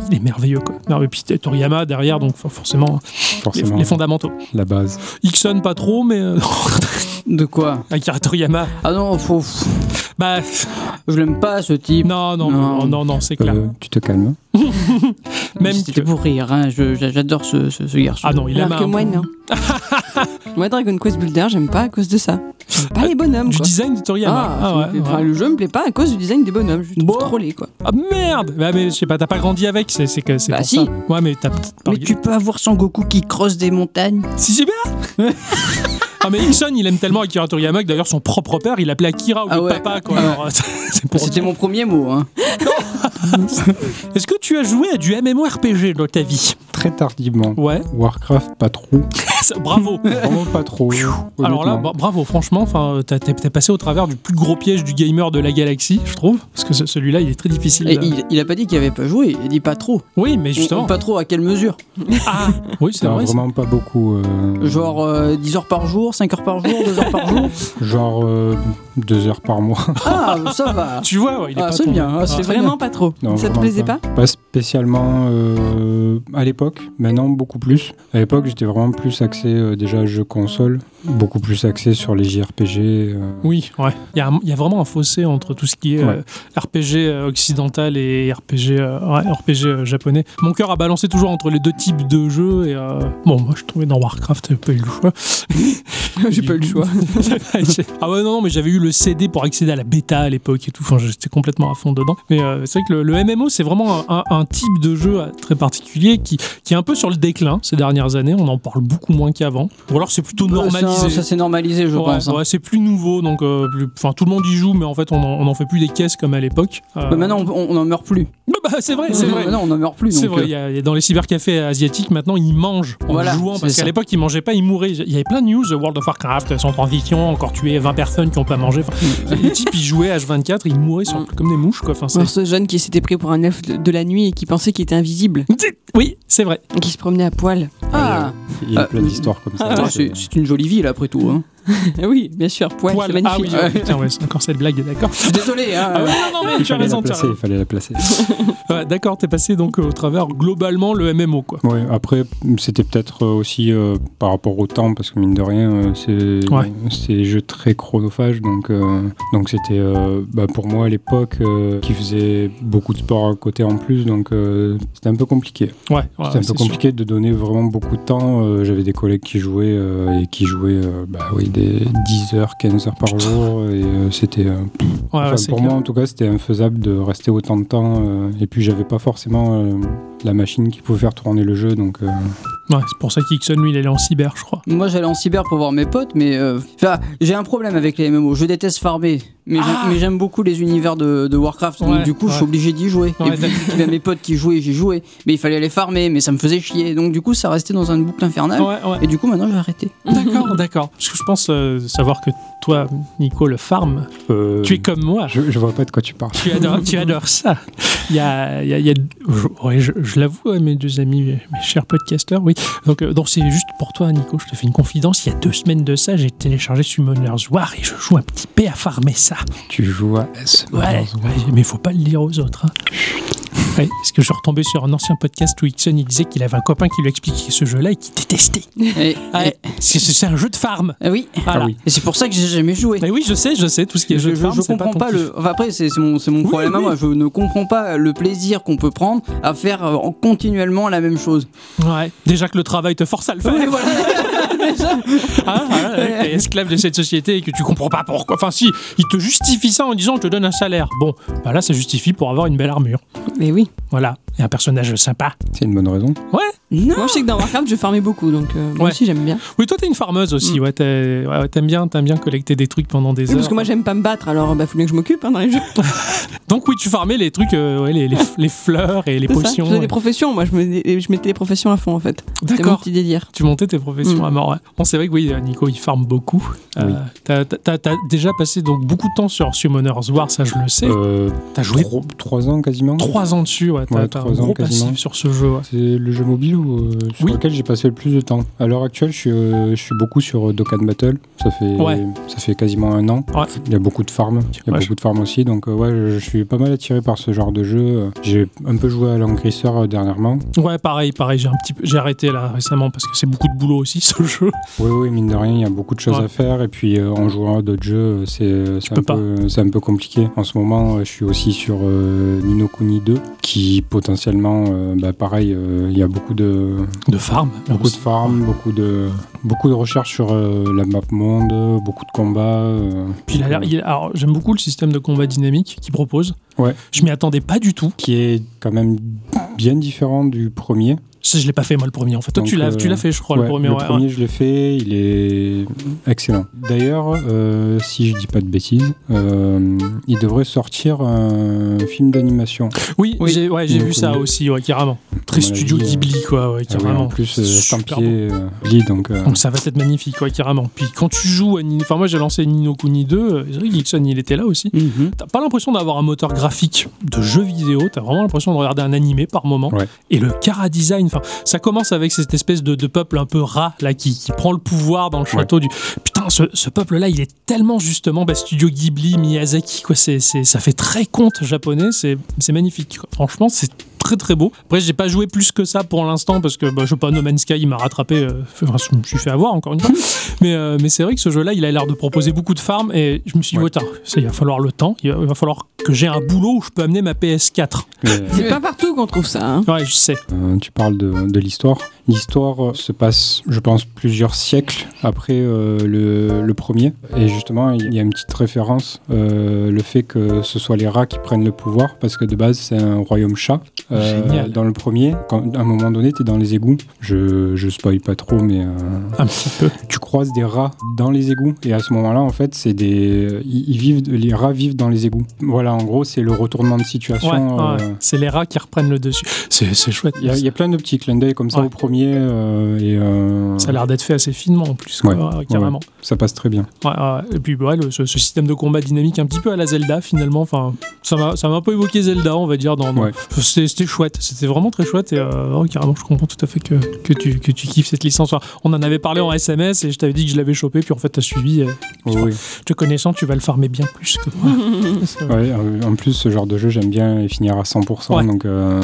Il est merveilleux quoi. Merveilleux. Puis c'était Toriyama derrière, donc for- forcément les, fondamentaux. la base. Ixon pas trop, mais euh, De quoi? Akira Toriyama, Ah non, faut... bah je l'aime pas ce type. non, non, non, Non. non, non, c'est clair. Euh, tu te calmes. Même C'était que- pour rire, hein. je- J'adore ce, ce- ce garçon. Ah non, il aime Alors que un- moi, non. Moi, Dragon Quest Builder, j'aime pas à cause de ça. Pas Ah, les bonhommes, Du quoi. design de Toriyama. Ah, Ah, enfin, ouais. Le jeu me plaît pas à cause du design des bonhommes. Je Bon. trollé, quoi. Ah merde Bah mais je sais pas, t'as pas grandi avec, c'est c'est que c'est Bah pour si. ça. Ouais mais t'as peut-être pas Mais tu peux avoir Son Goku qui creuse des montagnes. Si c'est bien Ah mais Ixon il aime tellement Akira Toriyama que d'ailleurs son propre père il l'appelait Akira lieu Ah ouais. papa quoi. C'était mon premier mot. Hein. Est-ce que tu as joué à du MMORPG dans ta vie? Très tardivement. Ouais, Warcraft, pas trop. Bravo Vraiment pas trop. Alors là, bra- bravo, franchement, enfin, t'as- passé au travers du plus gros piège du gamer de la galaxie, je trouve, parce que ce- celui-là, il est très difficile. Et à- il, il a pas dit qu'il avait pas joué, il dit pas trop. Oui, mais justement. Pas trop à quelle mesure Ah, oui, c'est vrai. vraiment pas beaucoup. euh, Genre euh, 10 heures par jour, 5 heures par jour, 2 heures par jour Genre euh, deux heures par mois. Ah, ça va. Tu vois, ouais, il est Ah, pas c'est bien, ah, c'est très vraiment pas trop. Non, ça te plaisait pas, Pas spécialement euh, à l'époque, maintenant beaucoup plus. À l'époque, j'étais vraiment plus axé euh, déjà jeux console, beaucoup plus axé sur les JRPG. euh, Oui, ouais. Il y, a y vraiment un fossé entre tout ce qui est euh, Ouais. RPG occidental et RPG, euh, ouais, RPG japonais. Mon cœur a balancé toujours entre les deux types de jeux. Et, euh, bon, moi, je trouvais dans Warcraft, j'ai pas eu le choix. J'ai pas eu le choix. ah ouais, non, non, mais j'avais eu le CD pour accéder à la bêta à l'époque et tout. Enfin, j'étais complètement à fond dedans. Mais euh, c'est vrai que le, le MMO, c'est vraiment un, type de jeu très particulier qui, qui est un peu sur le déclin ces dernières années. On en parle beaucoup moins qu'avant. Ou alors c'est plutôt normalisé. Ça, ça s'est normalisé, je Ouais, pense. hein. ouais, c'est plus nouveau, donc euh, enfin tout le monde y joue, mais en fait on en, on en fait plus des caisses comme à l'époque. Euh, maintenant, on, on en meurt plus. Bah, c'est vrai, c'est vrai. Maintenant, on en meurt plus. C'est vrai, euh, y, a- dans les cybercafés asiatiques maintenant ils mangent en Voilà, jouant parce qu'à l'époque ils mangeaient pas, ils mouraient. Il y avait plein de news, World of Warcraft, sans transition, encore tué 20 personnes qui ont pas mangé. Enfin, les types ils jouaient H24 et ils mouraient sur- Mm. comme des mouches quoi. Enfin, ce jeune qui s'était pris pour un elfe de, de la nuit et qui pensait qu'il était invisible, Oui, c'est vrai. et qui se promenait à poil. Ah, Il y a Ah, plein d'histoires comme ça. C'est c'est une jolie ville après tout. Hein. oui, bien sûr, poil, Poil. c'est Ah oui, magnifique. ouais, putain, ouais, c'est encore cette blague, d'accord. Je suis désolé. Hein, Ah ouais, non, non, mais Il tu as raison, il fallait la placer. Ouais, d'accord, t'es passé donc au travers globalement le MMO quoi. Ouais, après, c'était peut-être euh, aussi euh, par rapport au temps, parce que mine de rien, euh, c'est Ouais. des jeux très chronophages. Donc, euh, donc c'était euh, bah, pour moi à l'époque euh, qui faisait beaucoup de sport à côté en plus. Donc, euh, c'était un peu compliqué. Ouais, ouais, C'était un peu sûr. compliqué de donner vraiment beaucoup de temps. Euh, J'avais des collègues qui jouaient euh, et qui jouaient euh, bah, oui, des 10 heures, 15 heures par jour. Et euh, c'était. euh, Ouais, enfin, pour clair. moi, en tout cas, c'était infaisable de rester autant de temps. euh, et puis, j'avais pas forcément la machine qui pouvait faire tourner le jeu. Donc, euh, Ouais, c'est pour ça qu'Ixon, lui, il est allé en cyber, je crois. Moi, j'allais en cyber pour voir mes potes, mais euh, enfin, j'ai un problème avec les MMO. Je déteste farmer, mais j'aime- Ah mais j'aime beaucoup les univers de, de Warcraft. Donc, Ouais, du coup, je suis obligé d'y jouer. Ouais, et puis, il y avait mes potes qui jouaient, j'y jouais. Mais il fallait les farmer, mais ça me faisait chier. Donc, du coup, ça restait dans une boucle infernale. Ouais, ouais. Et du coup, maintenant, j'ai arrêté. D'accord, d'accord. Parce que je pense euh, savoir que toi, Nico, le farm, euh, tu es comme moi. je, je vois pas de quoi tu parles. Tu adores, tu adores ça. Il y a, il y a- y a- je, je l'avoue à mes deux amis, mes chers podcasteurs, oui. Donc, euh, donc c'est juste pour toi, Nico. Je te fais une confidence. Il y a deux semaines de ça, j'ai téléchargé Summoner's War et je joue un petit peu à farmer ça. Tu joues à S. Ouais, ouais, mais faut pas le dire aux autres. hein. Ouais, parce que je suis retombé sur un ancien podcast où Ixon il disait qu'il avait un copain qui lui expliquait ce jeu-là et qu'il détestait. Et, Ouais, c'est c'est un jeu de farm. et- ah oui. Voilà. Ah oui. Et c'est pour ça que j'ai jamais joué. Mais oui, je sais, je sais, tout ce qui est Je, jeu de je- farm, je comprends pas, le. Enfin, après, c'est mon, c'est mon Oui, problème oui. moi. Je ne comprends pas le plaisir qu'on peut prendre à faire euh, en- continuellement la même chose. Ouais, déjà que le travail te force à le faire. Ouais, voilà, ouais, t'es esclave de cette société et que tu comprends pas pourquoi. Enfin, si, il te justifie ça en disant je te donne un salaire. Bon, bah là, ça justifie pour avoir une belle armure. Mais oui. Voilà, et un personnage sympa. C'est une bonne raison. Non. Moi, je sais que dans Warcraft, je farmais beaucoup, donc euh, moi Ouais. aussi, j'aime bien. Oui, toi, t'es une farmeuse aussi. Ouais, t'es- ouais, t'aimes bien, t'aimes bien collecter des trucs pendant des Oui, heures. parce que moi, j'aime pas me battre, alors bah, faut bien que je m'occupe hein, dans les jeux. Donc oui, tu farmais les trucs, euh, ouais, les, les, les fleurs et les C'est ça. Je potions. des professions, moi, je, me, je mettais les professions à fond, en fait. D'accord. petit délire. Tu montais tes professions Mm. à mort. Ouais. Bon, c'est vrai que oui, Nico, il farme beaucoup. Euh, Oui. t'as, déjà passé donc beaucoup de temps sur Summoner's War, ça je le sais. Euh, t'as joué tro- trois ans quasiment. trois ans dessus, ouais. T'as, un trois ans gros quasiment. passif sur ce jeu. ouais. C'est le jeu mobile euh, sur Oui. lequel j'ai passé le plus de temps. À l'heure actuelle, je suis, euh, je suis beaucoup sur euh, Dokkan Battle. Ça fait, Ouais. ça fait quasiment un an. Ouais. Il y a beaucoup de farms. Il y a Ouais, beaucoup de farms aussi. Donc, euh, ouais, je, je suis pas mal attiré par ce genre de jeu. J'ai un peu joué à l'engrisseur euh, dernièrement. Ouais, pareil, pareil. J'ai un petit peu, j'ai arrêté là récemment parce que c'est beaucoup de boulot aussi ce jeu. Oui, oui, mine de rien, il y a beaucoup de choses à faire. Et puis, en jouant à d'autres jeux, c'est un, pas. peu- c'est un peu compliqué. En ce moment, je suis aussi sur Nino Kuni 2, qui potentiellement, bah, pareil, il y a beaucoup de de, De farm. beaucoup de farms, beaucoup de, beaucoup de recherches sur euh, la map monde, beaucoup de combats. euh, Puis il a l'air- il a- alors, j'aime beaucoup le système de combat dynamique qu'il propose. Ouais. Je m'y attendais pas du tout. qui est quand même bien différent du premier. Je, je l'ai pas fait moi le premier en fait. Toi Donc, tu l'as, euh, tu l'as fait je crois le premier. le ouais, premier, ouais. je l'ai fait, il est excellent. D'ailleurs, euh, si je dis pas de bêtises, euh, il devrait sortir un film d'animation. Oui, Oui. j'ai, vu ça aussi, ouais, carrément. Très studio euh, Ghibli quoi, ouais, Ah carrément. en plus, estampillé Ghibli, donc euh, Donc ça va être magnifique, ouais, carrément. Puis quand tu joues à Nino, enfin moi j'ai lancé Nino Kuni 2, euh, c'est vrai que Geekson il était là aussi. Mhm. T'as pas l'impression d'avoir un moteur graphique de jeu vidéo, t'as vraiment l'impression de regarder un animé par moment. Ouais. Et le Kara Design, enfin, ça commence avec cette espèce de, de peuple un peu rat là qui, qui prend le pouvoir dans le château du. Putain, ce, ce peuple-là, il est tellement justement bah, studio Ghibli, Miyazaki, quoi. C'est, ça fait très conte japonais, c'est, c'est magnifique. quoi. Franchement, c'est très très beau. Après, j'ai pas joué plus que ça pour l'instant parce que bah, je sais pas, No Man's Sky il m'a rattrapé. euh, enfin, je me suis fait avoir encore une fois. mais euh, mais c'est vrai que ce jeu-là, il a l'air de proposer beaucoup de farms et je me suis dit, Ouais. tain, ça, il va falloir le temps. Il va, il va falloir que j'ai un boulot où je peux amener ma PS4. mais, C'est pas partout qu'on trouve ça. Hein. Ouais, je sais. euh, tu parles de, de l'histoire. L'histoire euh, se passe, je pense, plusieurs siècles après euh, le, le premier. Et justement, il y a une petite référence, euh, le fait que ce soit les rats qui prennent le pouvoir, parce que de base, c'est un royaume chat. Euh, Génial. dans le premier, quand, à un moment donné, tu es dans les égouts. Je, je spoil pas trop, mais Un petit peu. tu croises des rats dans les égouts. Et à ce moment-là, en fait, c'est des. Ils, ils vivent, les rats vivent dans les égouts. Voilà, en gros, c'est le retournement de situation. ouais. C'est les rats qui reprennent le dessus. C'est, chouette. il y, a, il y a plein de petits clins d'œil comme ça Ouais. au premier euh, et euh, Ça a l'air d'être fait assez finement en plus, quoi, Ouais, ouais, carrément. ça passe très bien. Et puis ouais, le- ce, ce système de combat dynamique un petit peu à la Zelda finalement, enfin, ça m'a, un peu évoqué Zelda, on va dire. Dans, dans- Ouais. C'était, chouette, c'était vraiment très chouette et euh, carrément, je comprends tout à fait que, que, tu, que tu kiffes cette licence. Enfin, on en avait parlé en SMS et je t'avais dit que je l'avais chopé, puis en fait t'as suivi. Et, Oui, oui. te connaissant, tu vas le farmer bien plus que moi. Ouais, euh, en plus, ce genre de jeu, j'aime bien et finir à 100%. Ouais. Donc, euh,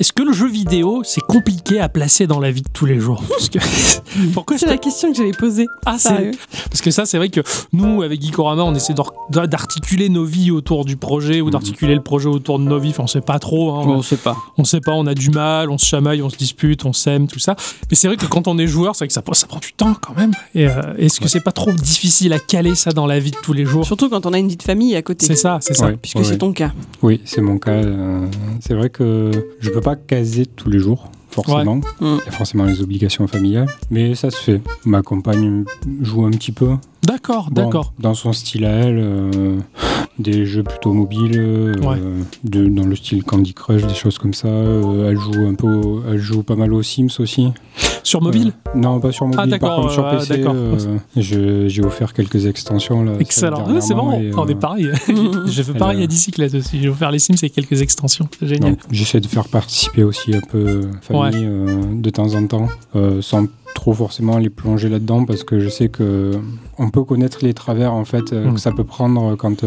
Est-ce que le jeu vidéo c'est compliqué à placer dans la vie de tous les jours Parce que pourquoi je C'est la question que j'allais poser. Ah, c'est- Sérieux. Parce que ça, c'est vrai que nous, avec Geekorama, on essaie d'articuler nos vies autour du projet ou Mhm. d'articuler le projet autour de nos vies. Enfin, on sait pas trop. hein. On sait pas. On sait pas, on a du mal, on se chamaille, on se dispute, on s'aime, tout ça. Mais c'est vrai que quand on est joueur, c'est vrai que ça, ça prend du temps quand même. Et euh, est-ce que Ouais. c'est pas trop difficile à caler ça dans la vie de tous les jours? Surtout quand on a une vie de famille à côté. C'est ça, c'est ça. ouais, Puisque ouais, c'est ton cas. Oui, c'est mon cas. euh, c'est vrai que je peux pas caser tous les jours, forcément. Il Mm. y a forcément les obligations familiales. Mais ça se fait. Ma compagne joue un petit peu. D'accord, Bon, d'accord. Dans son style à elle, euh, des jeux plutôt mobiles, euh, Ouais. de, dans le style Candy Crush, des choses comme ça. Euh, elle joue un peu, elle joue pas mal aux Sims aussi. Sur mobile Euh, Non, pas sur mobile. Ah, d'accord, Par contre, sur PC, euh, j'ai offert quelques extensions là. Excellent. Ouais, c'est dernièrement, et, on est euh, pareil. J'ai fait pareil euh, à Dicyclette aussi. J'ai offert les Sims et quelques extensions. Génial. J'essaie de faire participer aussi un peu famille euh, de temps en temps, euh, sans trop forcément les plonger là-dedans, parce que je sais que on peut connaître les travers en fait euh, Mm. que ça peut prendre quand.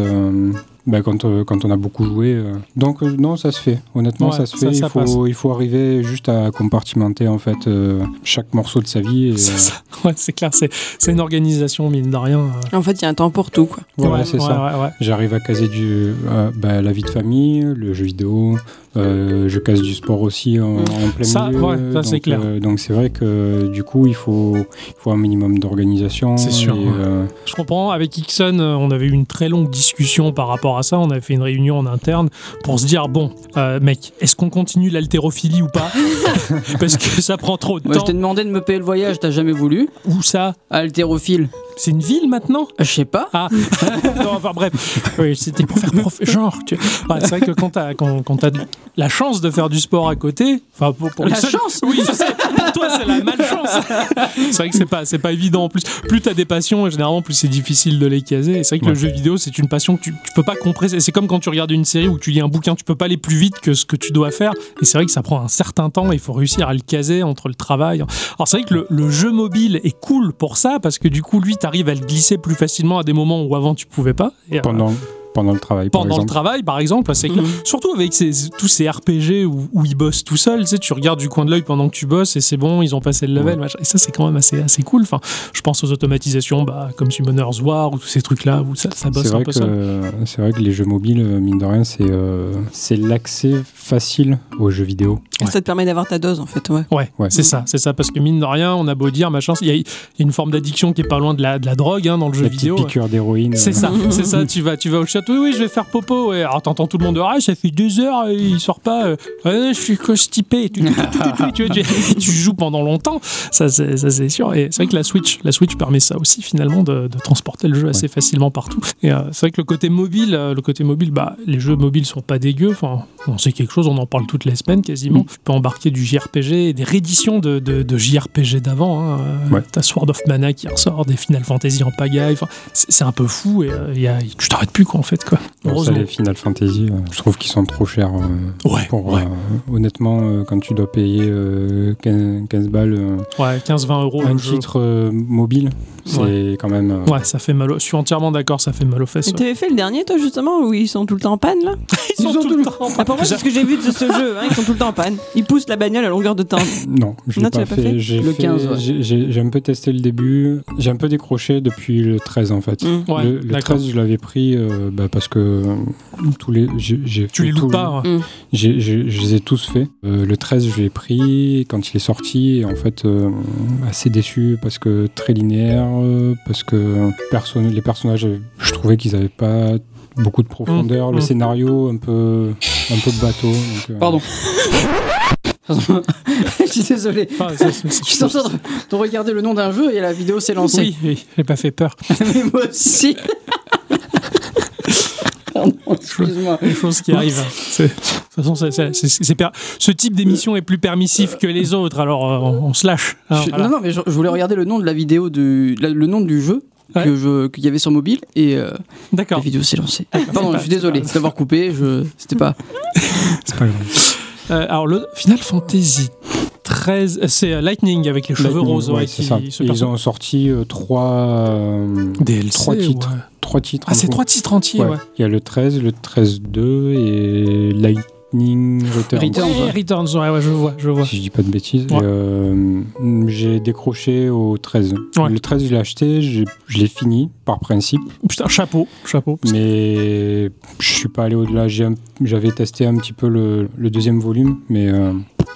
Ben, quand, euh, quand on a beaucoup joué. euh. Donc euh, non, ça se fait. Honnêtement, Ouais, ça se fait. ça il, passe. faut, il faut arriver juste à compartimenter en fait euh, chaque morceau de sa vie. Et, C'est euh, ça. Ouais, c'est clair. C'est c'est une organisation, mine de rien. euh. En fait, il y a un temps pour tout. Quoi. voilà, Ouais, c'est ouais, ça. ouais, ouais. J'arrive à caser du, euh, bah, la vie de famille, le jeu vidéo. Euh, je case du sport aussi en, en plein Ça, milieu. ouais, ça, c'est clair. euh, donc c'est vrai que du coup, il faut, il faut un minimum d'organisation. C'est sûr, et, ouais. euh, Je comprends. Avec Ixon, euh, on avait eu une très longue discussion par rapport à ça. On avait fait une réunion en interne pour se dire bon, euh, mec, est-ce qu'on continue l'haltérophilie ou pas? Parce que ça prend trop de Moi, je temps. t'ai demandé de me payer le voyage, t'as jamais voulu. Où ça? Haltérophile. C'est une ville maintenant? Je sais pas. Ah, non, enfin bref, oui, c'était pour faire prof. Genre, tu- Ouais, c'est vrai que quand t'as quand, quand la chance de faire du sport à côté, enfin pour, pour La seul- chance Oui, je sais. Pour toi, c'est la malchance. C'est vrai que c'est pas c'est pas évident en plus. Plus t'as des passions, généralement plus c'est difficile de les caser. Et c'est vrai que le jeu vidéo, c'est une passion que tu, tu peux pas compresser. C'est comme quand tu regardes une série ou que tu lis un bouquin, tu peux pas aller plus vite que ce que tu dois faire. Et c'est vrai que ça prend un certain temps. et Il faut réussir à le caser entre le travail. Alors c'est vrai que le, le jeu mobile est cool pour ça parce que du coup, lui, t'arrives à le glisser plus facilement à des moments où avant tu pouvais pas. Et, euh, pendant, le travail, par pendant le exemple. travail, par exemple. C'est que- Mhm. Surtout avec ces- tous ces RPG où, où ils bossent tout seuls, tu sais, tu regardes du coin de l'œil pendant que tu bosses et c'est bon, ils ont passé le level. Ouais. Et ça, c'est quand même assez, assez cool. Enfin, je pense aux automatisations bah, comme Summoner's War ou tous ces trucs-là où ça, ça bosse C'est un vrai, peu que, seul. c'est vrai que les jeux mobiles, euh, mine de rien, c'est euh, c'est l'accès facile aux jeux vidéo. Ouais. Ça te permet d'avoir ta dose en fait, ouais. Ouais, Ouais. c'est ça, c'est ça. Parce que mine de rien, on a beau dire, machin, il y, a- il y a une forme d'addiction qui est pas loin de la, de la drogue hein, dans le jeu La petite vidéo. piqûre d'héroïne. C'est euh, ça, c'est ça. Tu vas, tu vas au château. Oui, oui, je vais faire popo. Ouais. Alors t'entends tout le monde. Ah, ça fait deux heures, et il sort pas. euh, je suis constipé. Tu, joues pendant longtemps. Ça, c'est sûr. Et c'est vrai que la Switch, la Switch permet ça aussi finalement de, de transporter le jeu assez facilement partout. Et euh, c'est vrai que le côté mobile, euh, le côté mobile, bah, les jeux mobiles sont pas dégueux. Enfin, on sait quelque chose. On en parle toutes les semaines quasiment. Tu peux embarquer du JRPG et des rééditions de, de, de JRPG d'avant. Hein. Euh, Ouais. T'as Sword of Mana qui ressort, des Final Fantasy en pagaille. Enfin, c'est un peu fou et euh, y a, tu t'arrêtes plus quoi fait quoi. Bon, ça, les Final Fantasy, euh, je trouve qu'ils sont trop chers. euh, Ouais, pour, ouais, euh, honnêtement, euh, quand tu dois payer euh, 15, 15 balles euh, ouais, 15-20 euros un titre euh, mobile, c'est quand même. euh, Ouais, ça fait mal. au- Je suis entièrement d'accord, ça fait mal aux fesses. Et ouais. t'avais fait le dernier toi justement où ils sont tout le temps en panne là Ils sont tout le temps. ah, Pour moi c'est ce que j'ai vu de ce jeu, hein, ils sont tout le temps en panne. Ils poussent la bagnole à longueur de temps. Non, je Non, l'ai tu pas l'as pas fait. fait J'ai Le fait- 15, ouais. j'ai- un peu testé le début. J'ai un peu décroché depuis le 13 en fait. Mm. Ouais, le, le d'accord. 13, je l'avais pris euh, bah, parce que euh, tous les. j'ai- Tu les le- pas. ouais. J'ai- j'ai- Je les ai tous faits. Euh, le 13, je l'ai pris quand il est sorti. Et en fait, euh, assez déçu parce que très linéaire, parce que perso les personnages, je trouvais qu'ils n'avaient pas beaucoup de profondeur. Mm, Le mm. scénario, un peu, un peu bateau. donc, euh, Pardon. je suis désolé. Ah, Je suis en train de, de regarder le nom d'un jeu et la vidéo s'est lancée. Oui, oui, j'ai pas fait peur. Mais moi aussi. Pardon, excuse-moi. Les choses qui arrivent. C'est- De toute façon, per- ce type d'émission est plus permissif que les autres, alors euh, on, on se lâche. hein, voilà. Non, non, mais je, je voulais regarder le nom de la vidéo, du, la- le nom du jeu Ouais. que je- qu'il y avait sur mobile et euh, la vidéo s'est lancée. c'est Pardon, pas- je suis désolé d'avoir coupé. Je, c'était pas. c'est pas grave. Euh, alors, le Final Fantasy 13, euh, c'est euh, Lightning avec les cheveux Lightning, roses. ouais, ouais, qui- ça. Ils perso- ont sorti euh, trois, euh, DLC. trois titres. ouais. trois titres. Ah, c'est trois titres entiers, ouais. Il y a le 13, le 13-2 et Lightning Returns. Returns. Ouais, Returns, je vois, je vois. Si je dis pas de bêtises. Euh, j'ai décroché au 13. Ouais. Le 13, je l'ai acheté, je l'ai fini par principe, Putain, chapeau, chapeau. mais je suis pas allé au-delà. J'avais testé un petit peu le, le deuxième volume, mais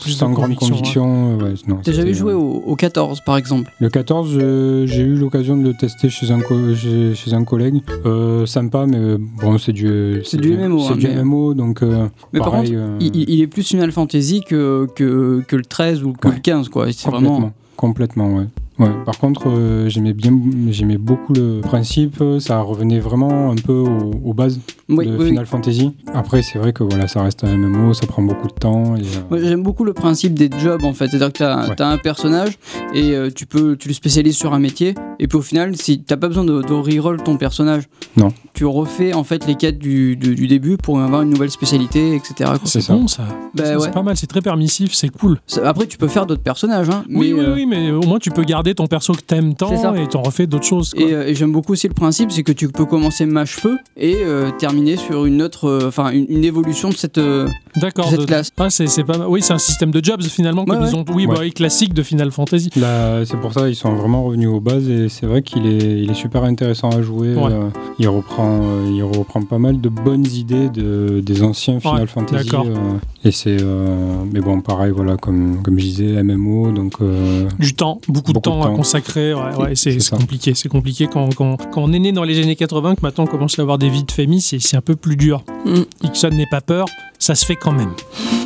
Plus sans de grande conviction, conviction. ouais, non, T'as jamais c'était, joué euh, au, au 14 par exemple? Le 14, euh, j'ai eu l'occasion de le tester chez un, co- chez, chez un collègue. Euh, sympa, mais bon, c'est du, C'est du MMO, C'est hein, du mais- MMO, donc euh, Mais par pareil, contre, euh, il, il- est plus Final Fantasy que, que, que le 13 ou que Ouais. le 15, quoi. C'est complètement. vraiment. Complètement, ouais. Ouais. Par contre, euh, j'aimais bien, j'aimais beaucoup le principe. Ça revenait vraiment un peu aux, aux bases Oui, de oui, oui. Final Fantasy. Après, c'est vrai que voilà, ça reste un MMO, ça prend beaucoup de temps. Et, euh, Moi, J'aime beaucoup le principe des jobs en fait. C'est-à-dire que tu as, Ouais. un personnage et euh, tu, peux, tu le spécialises sur un métier. Et puis au final, si t'as pas besoin de, de reroll ton personnage, Non. tu refais en fait les quêtes du, du, du début pour avoir une nouvelle spécialité, etc. quoi. C'est bon, ça. Bah. C'est pas mal, c'est très permissif, c'est cool. Ça- Après, tu peux faire d'autres personnages. Hein, oui, mais, oui, euh, oui, mais au moins tu peux garder ton perso que t'aimes tant et t'en refais d'autres choses. quoi. Et, euh, et j'aime beaucoup aussi le principe, c'est que tu peux commencer mâche-feu et euh, terminer sur une autre, euh, enfin une, une évolution de cette, euh, D'accord. cette de- classe. Ah, c'est c'est pas mal. Oui, c'est un système de jobs finalement, comme Ouais, ils ont. Oui, Ouais. bah, oui, classique de Final Fantasy. Là, c'est pour ça ils sont vraiment revenus aux bases et c'est vrai qu'il est, il est super intéressant à jouer. Ouais. Euh, il reprend, euh, il reprend pas mal de bonnes idées de, des anciens Final Ouais, Fantasy. d'accord. euh, et c'est, euh, mais bon, pareil, voilà, comme comme je disais, MMO, donc euh, Du temps, beaucoup, de Beaucoup de temps à temps. consacrer. Ouais, ouais, c'est compliqué. C'est compliqué quand, quand, quand on est né dans les années 80, que maintenant on commence à avoir des vies de famille, c'est c'est un peu plus dur. Mm. Ixon n'est pas peur, ça se fait quand même.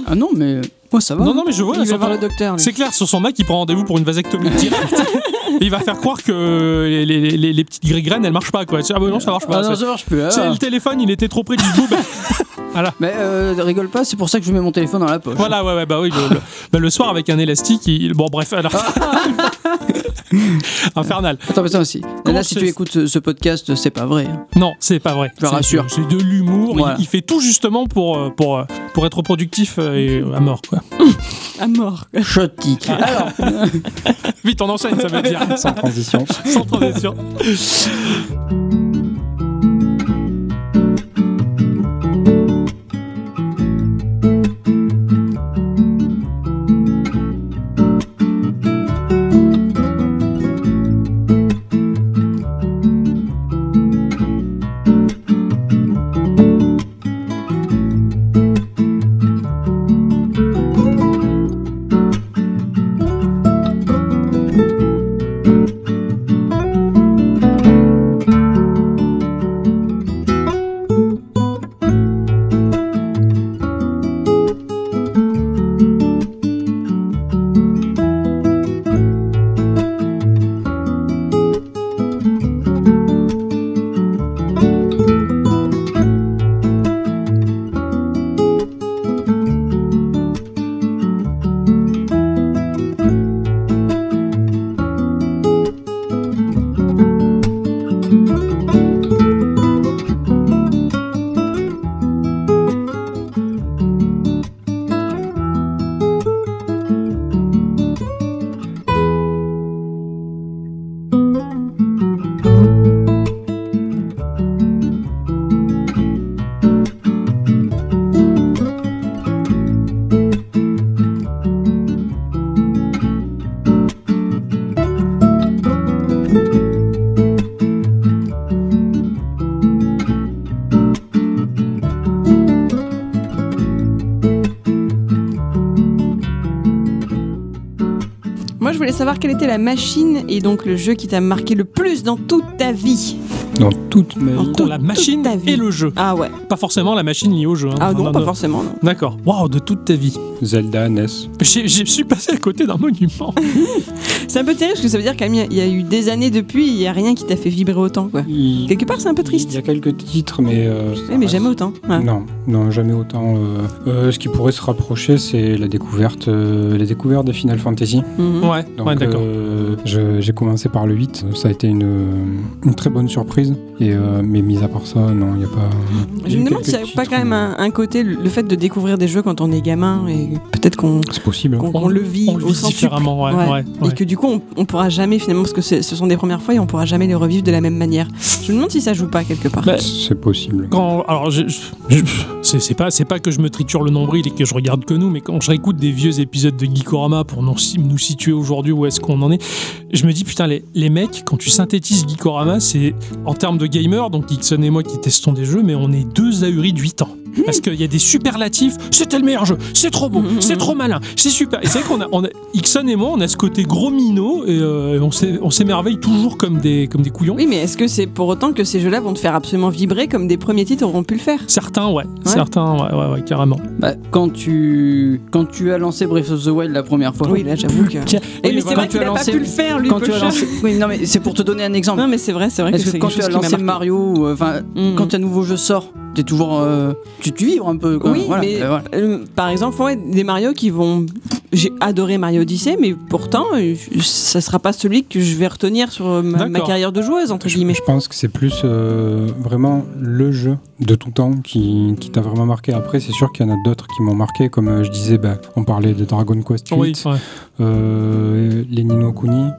Ah non, mais ça va. Non, non, mais je vois. Il va voir le docteur. C'est clair, sur son Mac, il prend rendez-vous pour une vasectomie directe. Il va faire croire que les, les, les- les petites graines, elles marchent pas. Quoi. Ah bah non, ça marche pas. Ah non, ça- marche plus. ah. c'est le téléphone, il était trop près du bout. Mais euh, rigole pas, c'est pour ça que je mets mon téléphone dans la poche. voilà, ouais, ouais, bah oui. Le, le- bah, le soir, avec un élastique, il... bon, bref, alors. Infernal. Attends, mais ça aussi. Comment Là, si tu écoutes ce, podcast, c'est pas vrai. Non, c'est pas vrai. Je rassure. C'est de l'humour. Il- Voilà. Il, fait tout justement pour, euh, pour, euh, pour être productif euh, et à mort. Quoi. À mort. Chotique. Alors, Vite, on enchaîne, ça veut dire. sans transition. Sans transition. Savoir quelle était la machine et donc le jeu qui t'a marqué le plus dans toute ta vie. Dans toute ma vie. Pour la machine et le jeu. Ah ouais. Pas forcément la machine liée au jeu. hein. Ah non, Non, pas non. forcément. Non. D'accord. Waouh, de ta vie. Zelda, NES. J'ai- Je suis passé à côté d'un monument. C'est un peu terrible parce que ça veut dire qu'il y a eu des années depuis, il y a rien qui t'a fait vibrer autant quoi. Il, Quelque part, c'est un peu triste. il y a quelques titres, mais. euh, Oui, mais reste- jamais autant. Ouais. Non, non, jamais autant. euh. Euh, ce qui pourrait se rapprocher, c'est la découverte, euh, la découverte des Final Fantasy. Mhm. Ouais, Donc, ouais, d'accord. euh, j'ai commencé par le 8. Ça a été une, une très bonne surprise. Et, euh, mais mis à part ça, non, il n'y a pas. Je me demande s'il n'y a pas quand même un, un côté, le le fait de découvrir des jeux quand on est gamin et peut-être qu'on possible. le vit on le au vit sens différemment, ouais, Ouais. ouais, Et que du coup, on, on pourra jamais finalement, parce que ce sont des premières fois et on pourra jamais les revivre de la même manière. Je me demande si ça joue pas quelque part. Bah, C'est possible. Quand, alors, c'est c'est pas, c'est pas que je me triture le nombril et que je regarde que nous, mais quand je réécoute des vieux épisodes de Geekorama pour nous, nous situer aujourd'hui où est-ce qu'on en est, je me dis putain, les, les mecs, quand tu synthétises Geekorama, c'est en termes de gamer, donc Ixon et moi qui testons des jeux, mais on est deux ahuris de 8 ans. Parce qu'il y a des superlatifs, c'était le meilleur jeu, c'est trop beau, c'est trop malin, c'est super. Et c'est vrai qu'on a, on a, Ixon et moi, on a ce côté gros minot et euh, on s'é- on s'émerveille toujours comme des, comme des couillons. Oui, mais est-ce que c'est pour autant que ces jeux-là vont te faire absolument vibrer comme des premiers titres auront pu le faire? Certains, ouais, certains, ouais, ouais, ouais, carrément. Bah, quand tu quand tu as lancé Breath of the Wild la première fois. Oui, là, j'avoue que. Tiens, Eh, oui, mais voilà, c'est vrai qu'il a pas lancé- pu le faire, lui, quand tu as lancé, oui, non mais c'est pour te donner un exemple. Non, mais c'est vrai, c'est vrai que que quand tu as lancé. Mario, euh, enfin, Mhm. quand un nouveau jeu sort, t'es toujours, euh, tu, tu vibres un peu. Quoi. Oui, Voilà, mais euh, voilà. euh, par exemple, ouais, des Mario qui vont. J'ai adoré Mario Odyssey, mais pourtant, euh, ça sera pas celui que je vais retenir sur euh, ma, carrière de joueuse, entre Je, guillemets. je pense que c'est plus euh, vraiment le jeu de tout temps qui, qui t'a vraiment marqué. Après, c'est sûr qu'il y en a d'autres qui m'ont marqué, comme euh, je disais, bah, on parlait de Dragon Quest 8, Oui, ouais. euh, les Nino Kuni,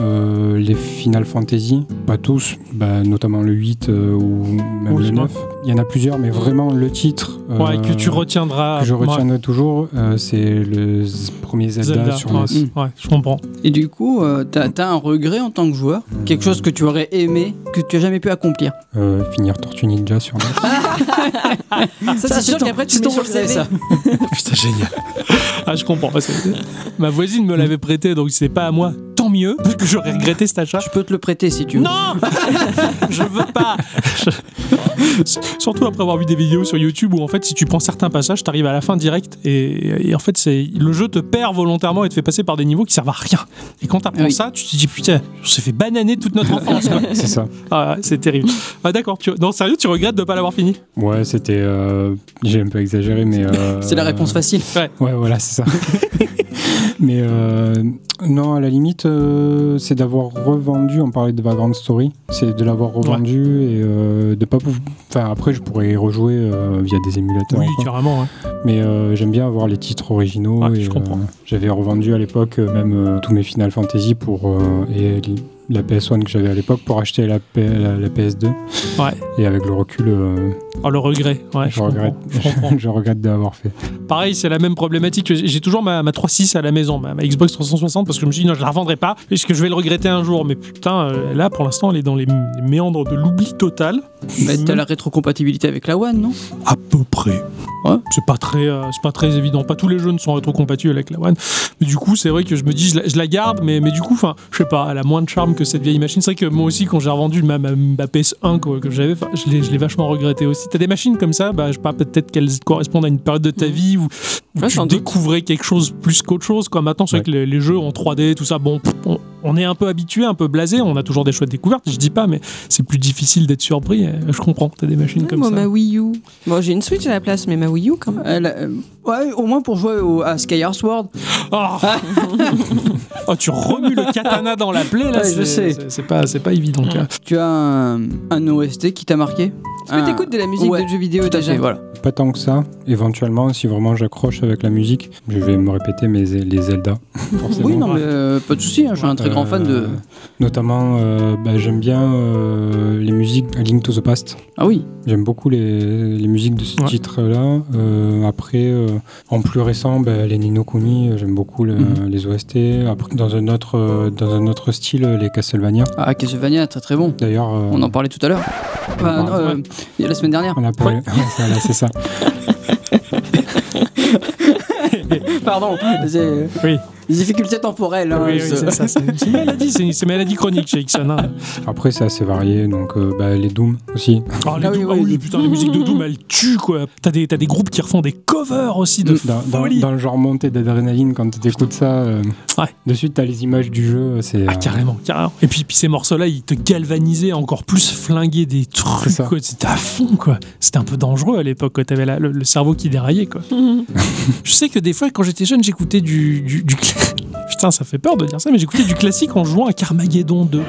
euh, les Final Fantasy, pas tous, bah, notamment le 8 euh, ou même Oui, le je 9. Il y en a plusieurs, mais vraiment le titre Ouais, que tu retiendras. que je ouais, retiendrai toujours, euh, c'est le premier Zelda, Zelda, sur ouais, NES. ouais, je comprends. Et du coup, euh, t'as as un regret en tant que joueur, quelque chose que tu aurais aimé, que tu as jamais pu accomplir? Euh, finir Tortue Ninja sur NES. Ça, c'est sûr qu'après, tu mets sur le CV. ça. Putain, génial. ah, je comprends. parce que ma voisine me l'avait prêté, donc c'est pas à moi. Tant mieux, parce que j'aurais regretté cet achat. Je peux te le prêter si tu veux. Non Je veux pas Je- Surtout après avoir vu des vidéos sur YouTube où en fait si tu prends certains passages, t'arrives à la fin direct et, et en fait c'est le jeu te perd volontairement et te fait passer par des niveaux qui servent à rien. Et quand t'apprends Oui. ça, tu te dis putain, on s'est fait bananer toute notre enfance. c'est ça. Ah, c'est terrible. Ah d'accord, tu... non sérieux, tu regrettes de pas l'avoir fini? Ouais, c'était. euh, J'ai un peu exagéré, mais. euh, C'est la réponse facile. Ouais, voilà, c'est ça. mais euh, non, à la limite, euh, c'est d'avoir revendu. On parlait de Vagrant Story, c'est de l'avoir revendu et euh, de pas pouvoir. Enfin, après, je pourrais y rejouer euh, via des émulateurs. Oui, quoi. carrément. ouais. Mais euh, j'aime bien avoir les titres originaux. Ouais, et, je comprends. J'avais revendu à l'époque euh, même euh, tous mes Final Fantasy pour euh, la PS1 que j'avais à l'époque pour acheter la, P- la, la PS2. Ouais. Et avec le recul, euh, Oh, le regret. Ouais, je, regrette. je regrette d'avoir fait. Pareil, c'est la même problématique. J'ai toujours ma, ma 3.6 à la maison, ma, ma Xbox 360, parce que je me suis dit, non, je la revendrai pas, puisque je vais le regretter un jour. Mais putain, euh, là, pour l'instant, elle est dans les, les méandres de l'oubli total. Bah, t'as la rétrocompatibilité avec la One, non? À peu près. Ouais. C'est pas très, euh, c'est pas très évident. Pas tous les jeux ne sont rétrocompatibles avec la One. Mais du coup, c'est vrai que je me dis, je la, je la garde, mais, mais du coup, enfin, je sais pas, elle a moins de charme que cette vieille machine. C'est vrai que moi aussi, quand j'ai revendu ma, ma- ma PS1 quoi, que j'avais, je l'ai, vachement regretté aussi. T'as des machines comme ça, bah, je sais pas, peut-être qu'elles correspondent à une période de ta vie où, où tu doute. découvrais quelque chose plus qu'autre chose. Quoi. Maintenant, c'est vrai que les, les jeux en 3D, tout ça, bon, on, on est un peu habitué, un peu blasé. On a toujours des chouettes découvertes, je dis pas, mais c'est plus difficile d'être surpris. euh, Je comprends. T'as des machines comme Moi, ça. ma Wii U. Bon, j'ai une Switch à la place, mais ma Wii U quand même. Elle, euh, Ouais, au moins pour jouer au- à Skyward Sword. Oh. Oh, tu remues le katana dans la plaie là, Ouais, je c'est- sais. c'est- pas, c'est pas évident. quoi. Tu as un, un OST qui t'a marqué Est-ce que t'écoutes de la musique Ouais, de jeux vidéo Tout à déjà fait, voilà. Pas tant que ça. Éventuellement, si vraiment j'accroche avec la musique, je vais me répéter mes, les Zelda. Forcément. Oui, non, mais euh, pas de souci. hein, je suis un très grand fan de. Euh, Notamment, euh, bah, j'aime bien euh, les musiques A Link to the Past. Ah oui. J'aime beaucoup les, les musiques de ce Ouais. titre-là. Euh, après, euh, en plus récent, bah, les Nino Kuni, j'aime beaucoup le- Mhm. les OST. Après, dans un autre, euh, dans un autre style, les Castlevania. Ah, Castlevania, très très bon. D'ailleurs, euh, On en parlait tout à l'heure. Enfin, non, euh, il y a la semaine dernière. on a parlé. Ouais, voilà, c'est ça. Pardon. Oui, Les difficultés temporelles. hein, oui, oui, ça- c'est une maladie, c'est une, c'est une maladie chronique chez Ixon. hein. Après, c'est assez varié, donc euh, bah, les Doom aussi. Oh, les Ah oui, Doom- oui, ah les- putain, les musiques de Doom, elles tuent quoi. T'as des, t'as des groupes qui refont des covers aussi de Dans, dans- folie. dans le genre montée d'adrénaline, quand tu écoutes ça, euh, Ouais. de suite, tu as les images du jeu. C'est, Ah, euh, carrément, carrément. Et puis, puis ces morceaux-là, ils te galvanisaient encore plus, flinguer des trucs. C'était à fond, quoi. C'était un peu dangereux à l'époque. T'avais la- le, le cerveau qui déraillait, quoi. Je sais que des fois, quand j'étais jeune, j'écoutais du, du, Putain, ça fait peur de dire ça, mais j'écoutais du classique en jouant à Carmageddon 2.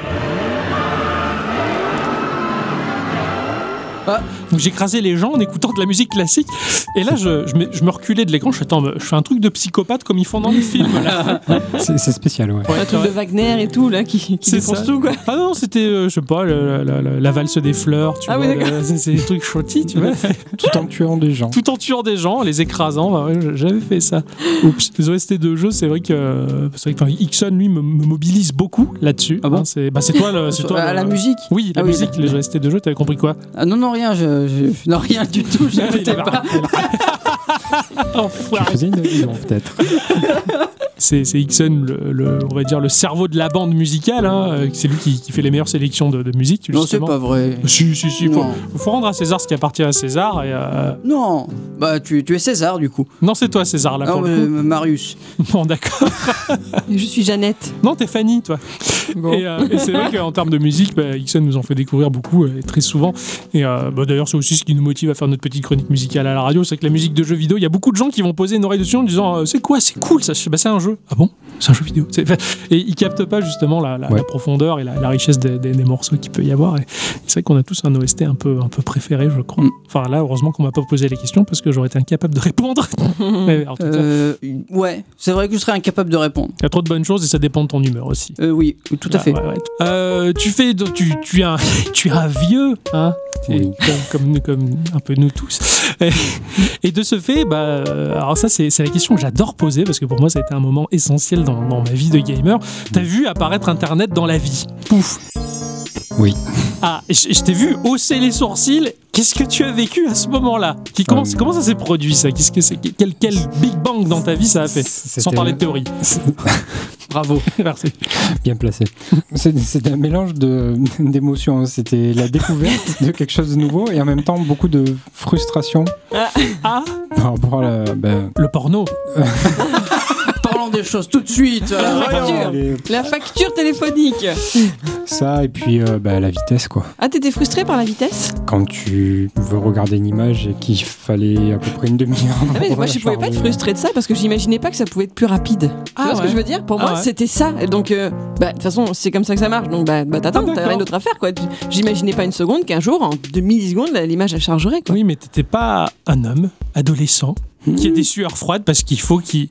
Ah. Donc j'écrasais les gens en écoutant de la musique classique. Et là, je, je, me, je me reculais de l'écran. Je fais, attends, je fais un truc de psychopathe comme ils font dans les films. Là. c'est, c'est spécial, ouais. Un truc de Wagner et tout, là, qui, qui C'est défonce ça. tout, quoi. Ah non, c'était, euh, je sais pas, le- la, la- la valse des fleurs, tu Ah vois. oui, c'est, c'est des trucs chottis, tu vois. Tout en tuant des gens. Tout en tuant des gens, en les écrasant. Bah ouais, j'avais fait ça. Oups. Les OST de jeu, c'est vrai que, euh, c'est vrai que Ixon, lui, me, me mobilise beaucoup là-dessus. Ah bon Hein, c'est, bah, c'est toi, le, c'est toi le- la musique Oui, la Ah oui, musique, les OST de jeu, t'avais compris quoi? Ah non, non, rien. Je, je- non, rien du tout. Il J'écoutais avait- Tu faisais une allusion, peut-être. C'est, Ixon, le, le- on va dire, le cerveau de la bande musicale. hein, euh, c'est lui qui, qui fait les meilleures sélections de, de musique. Non, c'est pas vrai. Si, si, si. Faut, faut rendre à César ce qui appartient à César. Et, euh, Non. Bah, tu, tu es César, du coup. Non, c'est toi, César, là, Non, pour mais, le coup. Marius. Bon, d'accord. Je suis Jeannette. Non, t'es Fanny, toi. Bon. Et, euh, et c'est vrai qu'en termes de musique, bah, Ixon nous en fait découvrir beaucoup, euh, et très souvent. Et euh, bah, d'ailleurs, c'est aussi ce qui nous motive à faire notre petite chronique musicale à la radio. C'est que la musique de jeux vidéo, il y a beaucoup de gens qui vont poser une oreille dessus en disant euh, C'est quoi C'est cool, ça bah, c'est un jeu. Ah bon? C'est un jeu vidéo. Et ils captent pas justement la, la- Ouais. la profondeur et la, la richesse des, des- des morceaux qu'il peut y avoir. C'est vrai qu'on a tous un OST un peu, un peu préféré, je crois. Mm. Enfin, là, heureusement qu'on m'a pas posé les questions parce que j'aurais été incapable de répondre. Mais Euh, ouais, c'est vrai que je serais incapable de répondre. il y a trop de bonnes choses et ça dépend de ton humeur aussi. Euh, oui, tout à Ah, fait. ouais, ouais. Euh, tu fais, tu, tu es un, tu es un vieux, hein, Oui. comme, comme, comme un peu nous tous. Et, et de ce fait, bah, euh, alors ça c'est la question que j'adore poser parce que pour moi ça a été un moment essentiel dans, dans ma vie de gamer. T'as vu apparaître Internet dans la vie? Pouf. Oui. Ah, je, je t'ai vu hausser les sourcils. Qu'est-ce que tu as vécu à ce moment-là Qui, comment, Euh, comment ça s'est produit ça Qu'est-ce que c'est quel, quel Big Bang dans ta vie ça a fait Sans parler de théorie. Bravo. Merci. Bien placé. C'est- C'était un mélange d'émotions. C'était la découverte de quelque chose de nouveau et en même temps beaucoup de frustration Ah, par rapport à la. ben, le porno. Parlons des choses tout de suite. La facture. les- La facture téléphonique. ça et puis euh, ben, la vitesse quoi. Ah, t'étais frustré par la vitesse? Quand tu veux regarder une image et qu'il fallait à peu près une demi-heure. ah mais Moi, je pouvais pas être frustré de ça parce que j'imaginais pas que ça pouvait être plus rapide. Tu Ah vois ce que je veux dire? Pour Ah moi, ouais. c'était ça. Donc, euh, bah, de toute façon, c'est comme ça que ça marche. Donc, bah, bah t'attends, Ah, t'as rien d'autre à faire, quoi. Tu- J'imaginais pas une seconde qu'un jour, en 2 millisecondes, la- l'image elle chargerait, quoi. Oui, mais t'étais pas un homme adolescent qui a des sueurs froides parce qu'il faut qu'il.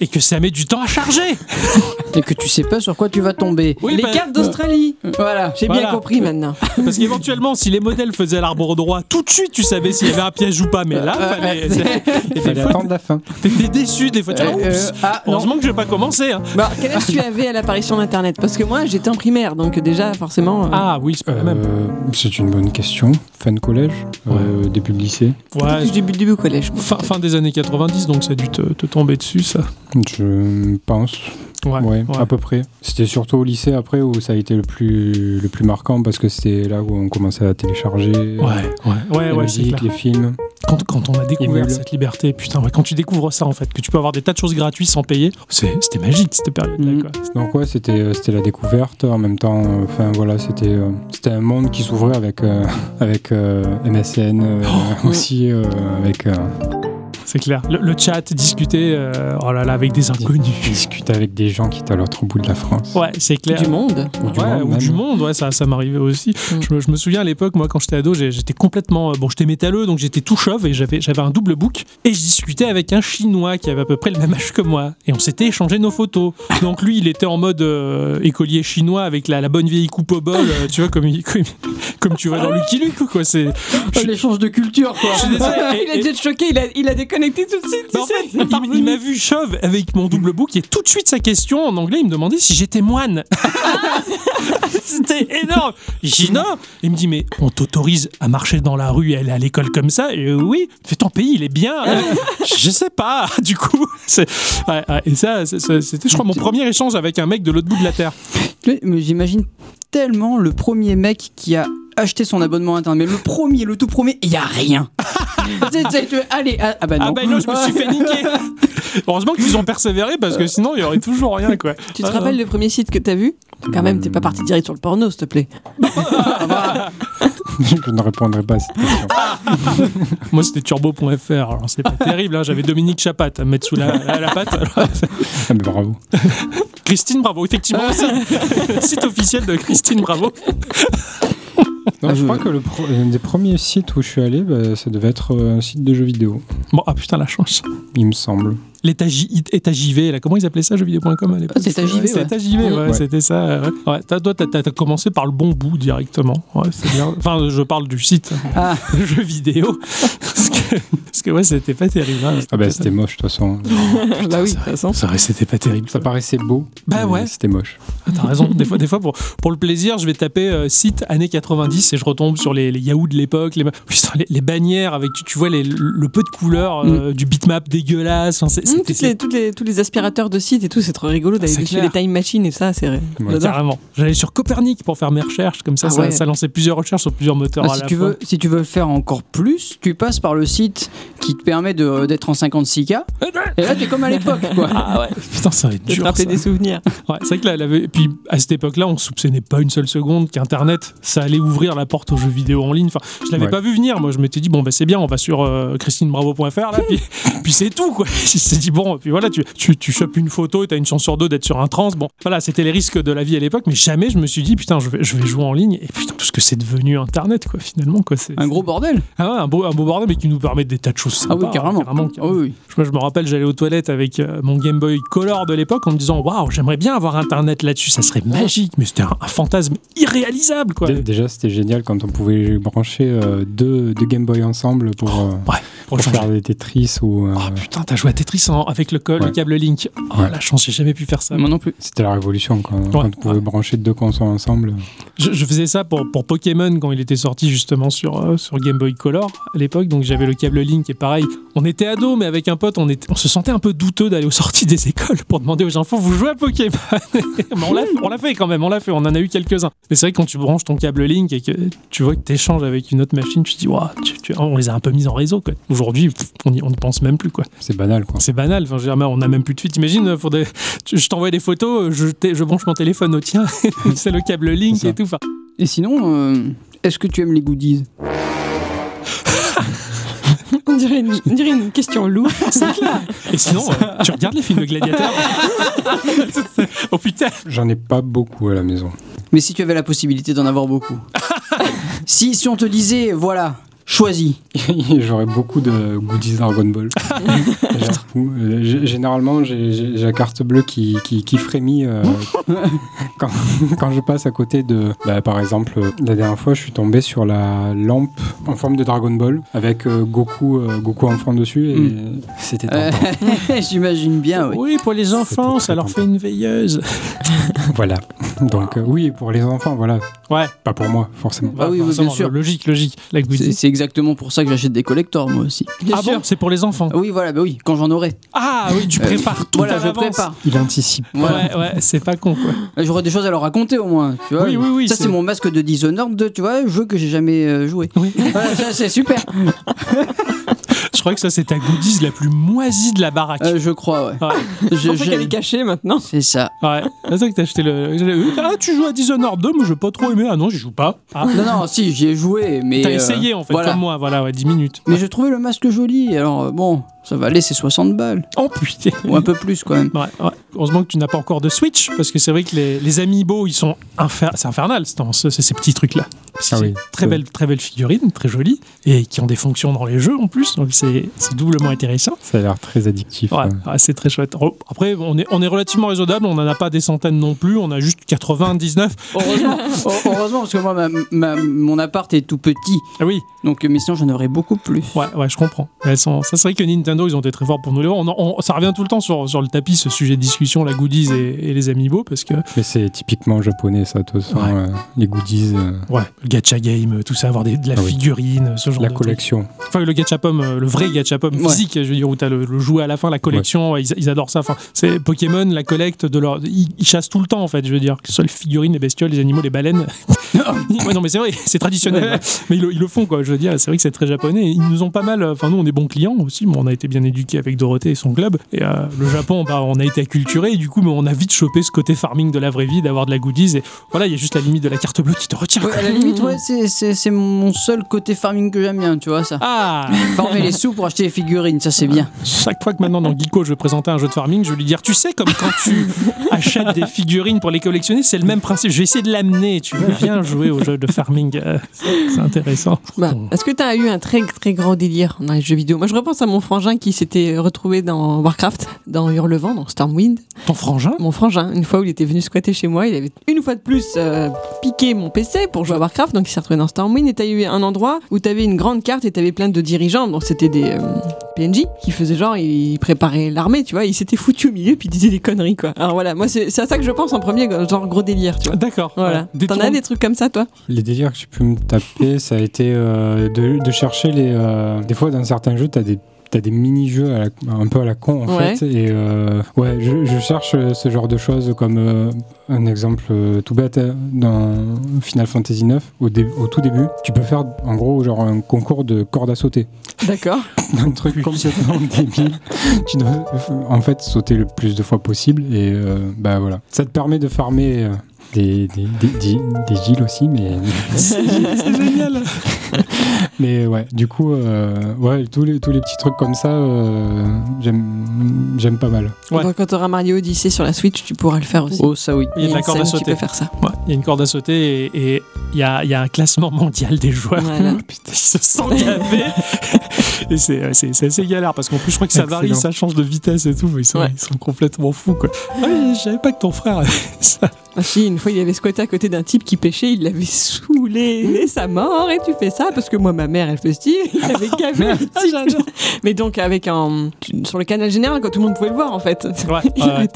Et que ça met du temps à charger Et que tu sais pas sur quoi tu vas tomber. Oui, Les bah, cartes d'Australie. Voilà. J'ai Voilà. bien compris maintenant. Parce qu'éventuellement, si les modèles faisaient l'arbre droit, tout de suite tu savais s'il y avait un piège ou pas. Mais là, fallait. Et Il fallait attendre la fin. t'étais déçu des fois. Tu vois, Euh, oups, euh, ah, non. Heureusement que je vais pas commencer. hein. Bon, quel âge tu avais à l'apparition d'Internet? Parce que moi, j'étais en primaire, donc déjà, forcément. euh, Ah oui, c'est pas la même. Euh, C'est une bonne question. Fin de collège, euh, début de lycée. Ouais, je début, début au collège. fin, fin des années 90, donc ça a dû te, te tomber dessus, ça. Je pense. Ouais, Ouais, ouais. à peu près. C'était surtout au lycée après où ça a été le plus, le plus marquant parce que c'était là où on commençait à télécharger euh, Ouais, ouais, ouais, la ouais, musique, les films. Quand, quand on a découvert cette liberté, putain, ouais, quand tu découvres ça en fait, que tu peux avoir des tas de choses gratuites sans payer, c'était magique cette période-là. Quoi. Donc ouais, c'était euh, c'était la découverte. En même temps, euh, enfin voilà, c'était euh, c'était un monde qui s'ouvrait avec euh, avec euh, MSN euh, Oh. aussi euh, avec euh, C'est clair. Le, le chat, discuter, euh, oh là là, avec des inconnus. discuter avec des gens qui étaient à l'autre bout de la France. Ouais, c'est clair. Du monde. Ou du Ouais, monde ou même. du monde, ouais, ça, ça m'arrivait aussi. Mm. Je, me, je me souviens à l'époque, moi, quand j'étais ado, j'étais complètement. euh, Bon, j'étais métalleux, donc j'étais tout chauve et j'avais j'avais un double book. Et je discutais avec un chinois qui avait à peu près le même âge que moi. Et on s'était échangé nos photos. Donc lui, il était en mode euh, écolier chinois avec la, la bonne vieille coupe au bol, euh, tu vois, comme, il- comme, comme tu vois dans Lucky Luke, quoi. C'est. L'échange de culture, quoi. je suis désolé. Et- il a dû être choqué, il a, il a des connecté tout de suite. tu Mais en sais, fait, c'est il, m'a vu chauve avec mon double book et tout de suite sa question en anglais, il me demandait si j'étais moine. C'était énorme. J'ai dit non. Il me dit mais on t'autorise à marcher dans la rue et aller à l'école comme ça? Et, euh, Oui. Fais ton pays, il est bien. je sais pas. Du coup, c'est- ouais, ouais. et ça, c'était je crois mon premier échange avec un mec de l'autre bout de la terre. J'imagine tellement le premier mec qui a acheté son abonnement internet, mais le premier, le tout premier, il y a rien. Allez, ah, ah bah non. Ah ben non, je me suis fait niquer. Heureusement qu'ils ont persévéré parce que sinon il y aurait toujours rien quoi. Tu te Ah, rappelles le premier site que t'as vu? Quand même, t'es pas parti direct sur le porno, s'il te plaît. je ne répondrai pas à cette question. Moi, c'était turbo.fr. Alors, c'est pas terrible. hein. J'avais Dominique Chapat à me mettre sous la, la, la patte. Alors, Ah, mais bravo. Christine Bravo, effectivement. aussi. Site officiel de Christine Bravo. Non, Ah, je je- crois que le pro- un des premiers sites où je suis allé, bah, ça devait être euh, un site de jeux vidéo, Bon, ah putain, la chance. il me semble. JV, là, comment ils appelaient ça, jeuxvideo.com à l'époque? Ah, c'est JV, Ouais, ouais. c'était ça. Ouais. Toi, t'as t'as commencé par le bon bout directement. Ouais, c'est bien. Enfin, je parle du site Ah. de jeux vidéo. parce, que, parce que, ouais, c'était pas terrible. hein. Ah bah c'était moche de toute façon. bah oui, de toute façon. C'était pas terrible. Ça paraissait beau. Bah ouais. C'était moche. Ah, T'as raison. Des fois, des fois pour, pour le plaisir, je vais taper euh, site années 90 et je retombe sur les, les Yahoo de l'époque, les, putain, les, les bannières avec, tu, tu vois, les- le peu de couleurs euh, du bitmap dégueulasse. Enfin, c'est- c'était- toutes les, toutes les- tous les aspirateurs de sites et tout, c'est trop rigolo d'aller C'est dessus, les time machines et ça, c'est. Ouais. Carrément. J'allais sur Copernic pour faire mes recherches, comme ça, Ah ça, ouais. ça lançait plusieurs recherches sur plusieurs moteurs Ah, à si, la tu fois. veux, si tu veux faire encore plus, tu passes par le site qui te permet de- d'être en 56K. Et là, t'es comme à l'époque, quoi. Ah ouais, putain, ça va être dur. ça. des souvenirs. Ouais, c'est vrai que là, elle avait- puis à cette époque-là, on soupçonnait pas une seule seconde qu'Internet, ça allait ouvrir la porte aux jeux vidéo en ligne. Enfin, je l'avais Ouais. pas vu venir. Moi, je m'étais dit bon, bah c'est bien, on va sur euh, christinebravo.fr là, puis, puis c'est tout quoi. Je me suis dit bon, puis voilà, tu, tu, tu chopes une photo et t'as une chance sur deux d'être sur un trans. Bon, voilà, c'était les risques de la vie à l'époque, mais jamais je me suis dit putain, je vais, je vais jouer en ligne et putain, tout ce que c'est devenu Internet quoi, finalement quoi. C'est Un gros bordel. ah ouais, un beau, un beau bordel, mais qui nous permet des tas de choses. Ah oui, sympas, carrément. carrément, Ah oui, oui. moi, je me rappelle, j'allais aux toilettes avec euh, mon Game Boy Color de l'époque en me disant Waouh, j'aimerais bien avoir Internet là-dessus, ça serait magique. Mais c'était un, un fantasme irréalisable, quoi. Dé- Déjà c'était génial quand on pouvait brancher euh, deux, deux Game Boy ensemble pour, euh, Pour pour faire des Tetris ou. euh, Oh putain, t'as joué à Tetris en- avec le, Ouais. câble Link. Oh Ouais. la chance, j'ai jamais pu faire ça. Moi non plus. C'était la révolution quand, quand on pouvait ouais. brancher deux consoles ensemble. Je, je faisais ça pour, pour Pokémon quand il était sorti justement sur, euh, sur Game Boy Color à l'époque. Donc j'avais le câble Link et pareil, on était ados, mais avec un pote, on, était, on se sentait un peu douteux d'aller aux sorties des écoles pour demander aux enfants Vous jouez à Pokémon? Mais on l'a on l'a fait quand même, on l'a fait, on en a eu quelques-uns. Mais c'est vrai que quand tu branches ton câble Link et que tu vois que tu échanges avec une autre machine, tu te dis Waouh, tu- tu- on les a un peu mis en réseau. quoi. Aujourd'hui, pff, on n'y on pense même plus. quoi. C'est banal quoi. C'est banal. Enfin, je veux dire, on n'a même plus de fuite. T'imagines, faudrait- tu- je t'envoie des photos, je, t'ai- je branche mon téléphone au tien, c'est le câble Link et tout. Et sinon, euh, est-ce que tu aimes les goodies? On dirait une, on dirait une question louche. Et sinon, euh, tu regardes les films de gladiateurs Oh putain J'en ai pas beaucoup à la maison. Mais si tu avais la possibilité d'en avoir beaucoup. si, si on te disait, voilà, choisis. J'aurais beaucoup de goodies Dragon Ball. Généralement, j'ai la carte bleue qui, qui, qui frémit euh, quand, quand je passe à côté de. bah, par exemple, euh, la dernière fois, je suis tombé sur la lampe en forme de Dragon Ball avec euh, Goku, euh, Goku enfant dessus et c'était Euh. J'imagine bien, oui. Oui, pour les enfants, ça leur fait une veilleuse. Voilà. Donc, euh, oui, pour les enfants, voilà. Ouais. Pas pour moi, forcément. Ah oui, oui, forcément, bien sûr. Logique, logique. La C'est goodie. C'est exactement pour ça que j'achète des collectors, moi aussi. Ah bon C'est pour les enfants. Ah Oui, voilà, bah oui, quand j'en aurai. Ah oui, tu Euh, prépares tout Voilà, à je prépare. Il anticipe. Voilà. Ouais, ouais, c'est pas con quoi. J'aurai des choses à leur raconter au moins, tu vois. Oui, oui, oui, Ça, c'est- mon masque de Dishonored, tu vois, jeu que j'ai jamais euh, joué. Oui. Voilà, ça, c'est super. Je crois que ça, c'est ta goodies la plus moisie de la baraque. Euh, je crois, ouais. Ouais. Je- Je pensais je- qu'elle est cachée maintenant. C'est ça. Ouais, c'est ça que t'as acheté le. Ah, tu joues à Dishonored 2, moi j'ai pas trop aimé. Ah non, j'y joue pas. Ah, Non, non, si, j'y ai joué, mais. t'as euh, essayé en fait, voilà. Comme moi, voilà, ouais, 10 minutes. Mais je trouvais le masque joli, alors euh, bon, ça va aller, c'est 60 balles. Oh putain. Ou un peu plus quand même. Ouais, ouais. Heureusement que tu n'as pas encore de Switch, parce que c'est vrai que les, les amiibo, ils sont infer... c'est infernal, c'est ces petits trucs-là. C'est Ah oui. très belle, très belle figurine, très jolie, et qui ont des fonctions dans les jeux en plus, donc c'est doublement intéressant. Ça a l'air très addictif. Ouais, ouais. ouais, c'est très chouette. Re- Après, on est, on est relativement raisonnable, on n'en a pas des centaines non plus, on a juste 99. Heureusement, Oh, heureusement, parce que moi, ma- ma- mon appart est tout petit. Ah oui, Donc, mais sinon, j'en aurais beaucoup plus. ouais, ouais, je comprends. Elles sont, ça serait que Nintendo, ils ont été très forts pour nous les. On- on- ça revient tout le temps sur, sur le tapis, ce sujet de discussion, la goodies et, et les amiibo, parce que, Mais c'est typiquement japonais, ça, de toute façon. Ouais. euh, les goodies, euh, ouais, le gacha game, tout ça, avoir des- de la Ah oui. figurine, ce genre la de trucs. collection. Enfin, le gachapom, euh, le vrai gachapom Ouais. physique, je veux dire, où t'as le, le jouet à la fin, la collection, ils, ils adorent ça. Enfin, c'est Pokémon, la collecte de leur. Ils, ils chassent tout le temps, en fait, je veux dire. Que ce soit les figurines, les bestioles, les animaux, les baleines. ouais, non, mais c'est vrai, c'est traditionnel. hein. mais ils, le- ils le font, quoi. Je veux dire, c'est vrai que c'est très japonais. Ils nous ont pas mal. Enfin, nous, on est bons clients aussi, mais on a été bien éduqués avec Dorothée et son club. Et euh, le Japon, bah, on a été acculturés, et du coup, mais on a vite chopé ce côté farming de la vraie vie, d'avoir de la goodies. Et voilà, il y a juste la limite de la carte bleue qui te. Ouais, la limite, ouais, c'est- mon seul côté farming que j'aime bien, tu vois ça. Ah Farmer les sous pour acheter les figurines, ça c'est bien. Chaque fois que maintenant dans Geeko je vais présenter un jeu de farming, je vais lui dire Tu sais, comme quand tu achètes des figurines pour les collectionner, c'est le même principe. Je vais essayer de l'amener. Tu veux bien jouer au jeu de farming euh, C'est intéressant. Bah, Est-ce que tu as eu un très très grand délire dans les jeux vidéo? Moi, je repense à mon frangin qui s'était retrouvé dans Warcraft, dans Hurlevent, dans Stormwind. Ton frangin? Mon frangin, une fois où il était venu squatter chez moi, il avait une fois de plus euh, piqué mon PC pour jouer à Warcraft, donc il s'est retrouvé dans Stormwind. Et t'as eu un endroit où t'avais une grande carte et t'avais plein de dirigeants, donc c'était des euh, PNJ qui faisaient genre, ils préparaient l'armée, tu vois, ils s'étaient foutus au milieu puis ils disaient des conneries, quoi. Alors voilà, moi c'est à ça que je pense en premier, genre gros délire, tu vois. D'accord. Voilà. Ouais. T'en as des trucs comme ça, toi? Les délires que j'ai pu me taper, ça a été euh, de, de chercher les. euh, des fois, dans certains jeux, t'as des T'as des mini-jeux un peu à la con en Ouais. fait et euh, ouais je, je cherche euh, ce genre de choses comme euh, un exemple euh, tout bête dans Final Fantasy 9 au, dé- au tout début tu peux faire en gros genre un concours de corde à sauter D'accord. un truc complètement débile. Tu dois en fait sauter le plus de fois possible et euh, bah voilà. Ça te permet de farmer euh, des, des, des, des, des gilles aussi, mais C'est génial. mais ouais. Du coup, euh, ouais, tous les tous les petits trucs comme ça, euh, j'aime j'aime pas mal. Ouais. Donc, quand t'auras Mario Odyssey sur la Switch, tu pourras le faire aussi. Oh, ça oui. Il y a de la une corde à sauter. peut faire ça. Ouais, il y a une corde à sauter et et il y a, il y a un classement mondial des joueurs. Voilà. Putain, ils se sentent gavés. et c'est, ouais, c'est, c'est assez galère parce qu'en plus, je crois que ça varie, Excellent. ça change de vitesse et tout. mais Ils sont, Ouais. ils sont complètement fous, quoi. Ah je savais pas que ton frère ça. Ah si, une fois il avait squatté à côté d'un type qui pêchait, il l'avait saoulé, et sa mort, et tu fais ça parce que moi ma mère elle fait style, il avait gavé le type. Mais donc avec un sur le canal général quand tout le monde pouvait le voir en fait. Ouais, ouais.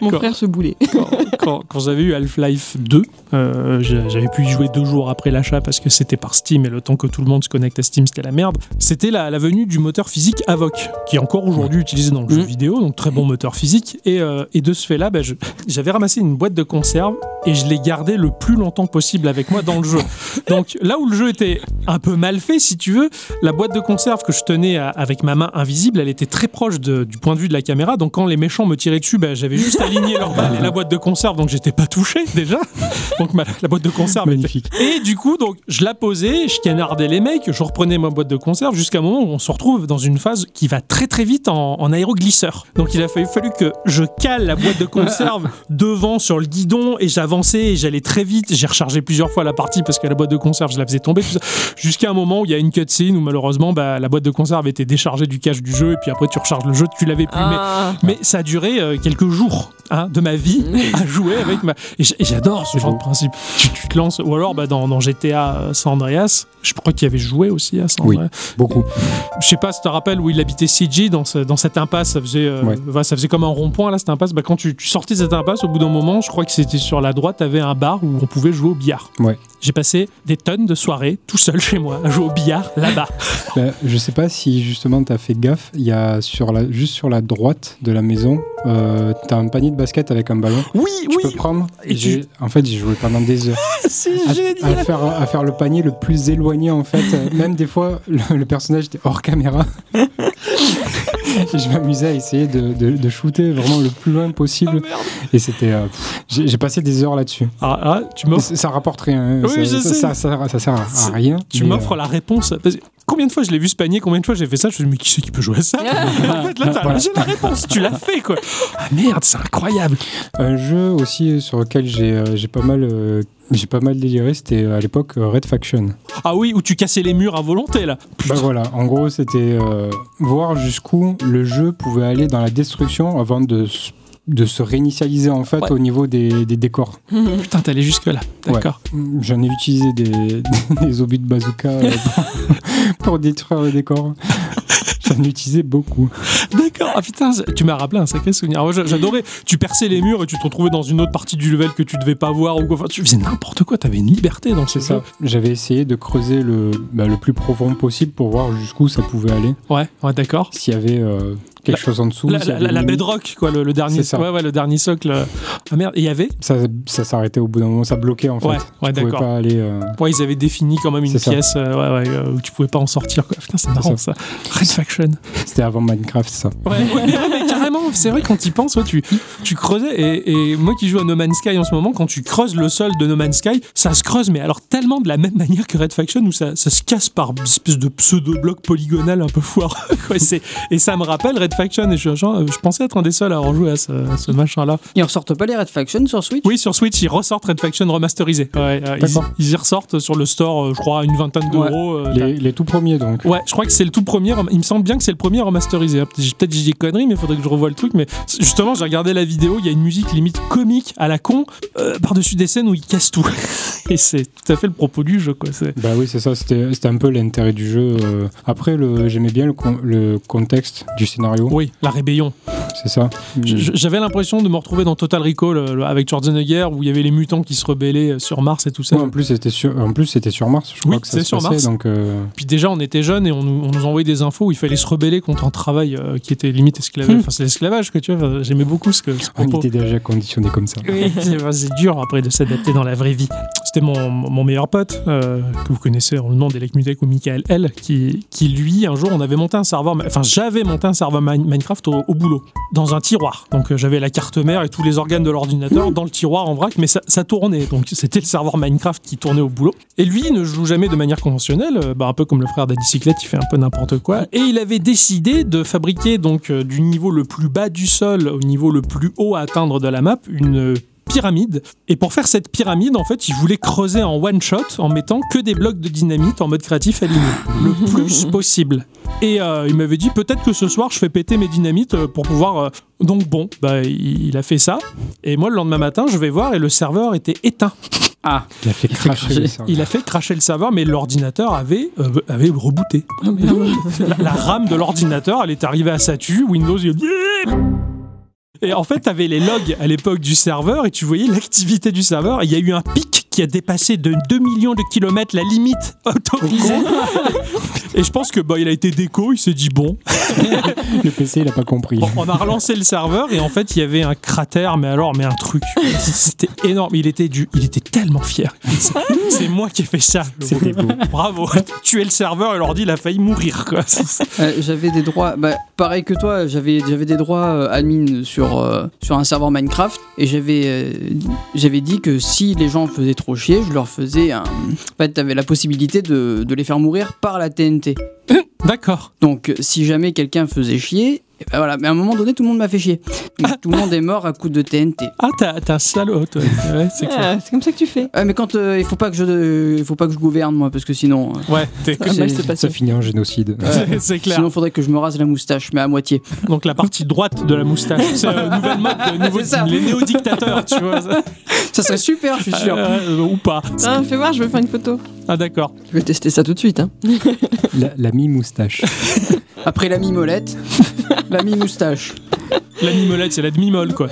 Mon Quand- frère se boulait. quand, quand- quand j'avais eu Half-Life 2, euh, j'avais pu y jouer deux jours après l'achat parce que c'était par Steam et le temps que tout le monde se connecte à Steam, c'était la merde. C'était la, la venue du moteur physique Avoc, qui est encore aujourd'hui utilisé dans le jeu Mhm. vidéo, donc très bon moteur physique. Et, euh, et de ce fait-là, bah, je- j'avais ramassé une boîte de et je l'ai gardée le plus longtemps possible avec moi dans le jeu. Donc là où le jeu était un peu mal fait, si tu veux, la boîte de conserve que je tenais à- avec ma main invisible, elle était très proche de- du point de vue de la caméra. Donc quand les méchants me tiraient dessus, bah, j'avais juste aligné leur balle et la boîte de conserve, donc j'étais pas touché déjà. Donc ma- la boîte de conserve était- Magnifique. Et du coup, donc je la posais, je canardais les mecs, je reprenais ma boîte de conserve jusqu'à un moment où on se retrouve dans une phase qui va très très vite en, en aéroglisseur. Donc il a fallu, fallu que je cale la boîte de conserve devant sur le guidon et j'avançais et j'allais très vite. J'ai rechargé plusieurs fois la partie parce que la boîte de conserve, je la faisais tomber. Jusqu'à un moment où il y a une cutscene où malheureusement bah, la boîte de conserve était déchargée du cache du jeu et puis après tu recharges le jeu, tu l'avais plus. Mais Ah. mais ça a duré euh, quelques jours hein, de ma vie à jouer avec ma. Et j'adore ce C'est genre beau. de principe. Tu, tu te lances, ou alors bah, dans, dans GTA euh, San Andreas, je crois qu'il y avait joué aussi à San Oui. Andreas. Beaucoup. Je sais pas si tu te rappelles où il habitait CG dans, ce- dans cette impasse, ça faisait, euh, Ouais. ça faisait comme un rond-point là, cette impasse. Bah, quand tu, tu sortais de cette impasse, au bout d'un moment, je crois que c'était sur la droite, tu avais un bar où on pouvait jouer au billard. Ouais. J'ai passé des tonnes de soirées tout seul chez moi à jouer au billard là-bas. Bah, je sais pas si justement t'as fait gaffe, il y a sur la, juste sur la droite de la maison, euh, t'as un panier de basket avec un ballon. Oui, Tu oui, peux prendre. Et j'ai- En fait, j'ai joué pendant des heures c'est à, génial. à faire, à faire le panier le plus éloigné en fait. Même des fois, le, le personnage était hors caméra. Et je m'amusais à essayer de, de, de shooter vraiment le plus loin Ah, possible. merde. Et c'était. euh, j'ai passé des heures là-dessus. Ah, ah, tu m'offres Ça ça rapporte rien. hein. Oui, ça, je ça, sais. ça, ça- ça sert à- rien. Tu m'offres euh, la réponse. parce que combien de fois je l'ai vu se panier, combien de fois j'ai fait ça, je me suis dit, mais qui c'est qui peut jouer à ça? En fait, là, t'as j'ai la réponse, tu l'as fait, quoi. Ah merde, c'est incroyable. Un jeu aussi sur lequel j'ai euh, j'ai pas mal euh, j'ai pas mal déliré, c'était euh, à l'époque euh, Red Faction. Ah oui, où tu cassais les murs à volonté, là. Bah voilà, en gros c'était euh, voir jusqu'où le jeu pouvait aller dans la destruction avant de, de se réinitialiser en fait Ouais. au niveau des, des décors. Putain, t'allais jusque-là. D'accord. J'en ai utilisé des, des obus de bazooka euh, pour, pour détruire le décor. J'en ai utilisé beaucoup. D'accord. Ah putain, tu m'as rappelé un sacré souvenir. Moi, j'a- j'adorais. Tu perçais les murs et tu te retrouvais dans une autre partie du level que tu devais pas voir ou quoi. Enfin, tu faisais n'importe quoi. T'avais une liberté dans ce C'est ça. J'avais essayé de creuser le, bah, le plus profond possible pour voir jusqu'où ça pouvait aller. Ouais, ouais, d'accord. S'il y avait euh, quelque chose en dessous. La, une bedrock, quoi, le, le dernier. Ça. Ouais, ouais, le dernier socle. Ah merde. Il y avait. Ça, ça s'arrêtait au bout d'un moment, ça bloquait en fait. Ouais, ouais, d'accord. pas aller. euh, Ouais, ils avaient défini quand même une pièce euh, ouais, ouais, euh, où tu pouvais pas en sortir. Quoi. Putain, c'est marrant ça. Red Faction. C'était avant Minecraft, ça. Ouais, mais carrément, c'est vrai quand y penses, tu, tu creusais. Et, et moi qui joue à No Man's Sky en ce moment, quand tu creuses le sol de No Man's Sky, ça se creuse, mais alors tellement de la même manière que Red Faction où ça, ça se casse par espèce de pseudo-bloc polygonal un peu foireux. quoi. Et ça me rappelle Red Faction. Et je, genre, je pensais être un des seuls à avoir joué à ce, machin-là. Ils ressortent pas les Red Faction sur Switch? Oui, sur Switch, ils ressortent Red Faction remasterisé. Ouais, euh, ils, ils y ressortent sur le store, euh, je crois, à une vingtaine d'euros. euh, Les, les tout premiers donc. Ouais, je crois que c'est le tout premier. rem- Il me semble bien que c'est le premier remasterisé. Peut-être j'ai des conneries, mais il faudrait que je revoie le truc. Mais justement, j'ai regardé la vidéo. Il y a une musique limite comique à la con euh, par-dessus des scènes où il casse tout. Et c'est tout à fait le propos du jeu, quoi. C'est- Bah oui, c'est ça, c'était un peu l'intérêt du jeu. Après, le- j'aimais bien le, con- le contexte du scénario, Oui, la rébellion. c'est ça. J'avais l'impression de me retrouver dans Total Recall euh, avec Schwarzenegger où il y avait les mutants qui se rebellaient euh, sur Mars et tout ça. Ouais, en plus, c'était sur, en plus, c'était sur Mars, je crois Oui, que ça c'est se sur passait, Mars. donc euh, Puis déjà, on était jeunes et on nous, on nous envoyait des infos où il fallait se rebeller contre un travail euh, qui était limite esclavage. Hmm. Enfin, c'est l'esclavage, que tu vois. J'aimais beaucoup ce, que, ce on était déjà conditionné comme ça. Oui, c'est dur après de s'adapter dans la vraie vie. C'était mon, mon meilleur pote, euh, que vous connaissez en le nom d'Elec Mutec ou Michael L, qui, qui lui, un jour, on avait monté un serveur, enfin j'avais monté un serveur Minecraft au, boulot, dans un tiroir. Donc euh, j'avais la carte mère et tous les organes de l'ordinateur dans le tiroir en vrac, mais ça, ça tournait. Donc c'était le serveur Minecraft qui tournait au boulot. Et lui ne joue jamais de manière conventionnelle, euh, bah, un peu comme le frère d'Adicyclette, il fait un peu n'importe quoi. Et il avait décidé de fabriquer donc euh, du niveau le plus bas du sol au niveau le plus haut à atteindre de la map une pyramide. Et pour faire cette pyramide, en fait, il voulait creuser en one shot en mettant que des blocs de dynamite en mode créatif alignés, le plus possible. Et euh, il m'avait dit peut-être que ce soir je fais péter mes dynamites euh, pour pouvoir. euh, Donc bon, bah il, a fait ça. Et moi le lendemain matin, je vais voir et le serveur était éteint. Ah, Il a fait cracher cracher. le serveur. Il a fait cracher le serveur, mais l'ordinateur avait, euh, avait rebooté. la, la RAM de l'ordinateur, elle est arrivée à Satu, Windows, il a dit... Et en fait, tu avais les logs à l'époque du serveur et tu voyais l'activité du serveur. Et il y a eu un pic qui a dépassé de 2 millions de kilomètres la limite autorisée. et je pense que bah, il a été déco, il s'est dit bon, Le PC, il a pas compris. Bon, on a relancé le serveur et en fait il y avait un cratère, mais alors mais un truc, c'était énorme. Il était du, il était tellement fier. C'est- C'est moi qui ai fait ça. C'était beau. Bravo. Tuer le serveur et l'ordi il a failli mourir quoi. euh, j'avais des droits, bah, pareil que toi, j'avais j'avais des droits euh, admin sur, euh, sur un serveur Minecraft et j'avais euh, j'avais dit que si les gens faisaient trop chier, je leur faisais un. En fait, t'avais la possibilité de, de les faire mourir par la TNT. D'accord. Donc, si jamais quelqu'un faisait chier, ben voilà. Mais à un moment donné, tout le monde m'a fait chier. Donc, tout le monde est mort à coup de TNT. Ah t'as t'as un salaud toi. Ouais, c'est. Ah, c'est comme ça que tu fais. Ouais, mais quand euh, il faut pas que je il faut pas que je gouverne moi parce que sinon euh, Ouais, t'es Ça finit en génocide. c'est- c'est clair. sinon faudrait que je me rase la moustache mais à moitié. Donc la partie droite de la moustache, c'est un nouvel mode, de nouveau, ça. les néo-dictateurs, tu vois. ça. Ça serait super, je suis sûr. Euh, ou pas. Ah, fais voir, je veux faire une photo. Ah d'accord. Je vais tester ça tout de suite. Hein. La, la mi-moustache. Après la mi-molette, la mi-moustache. La mimolette, c'est la demi-molle quoi.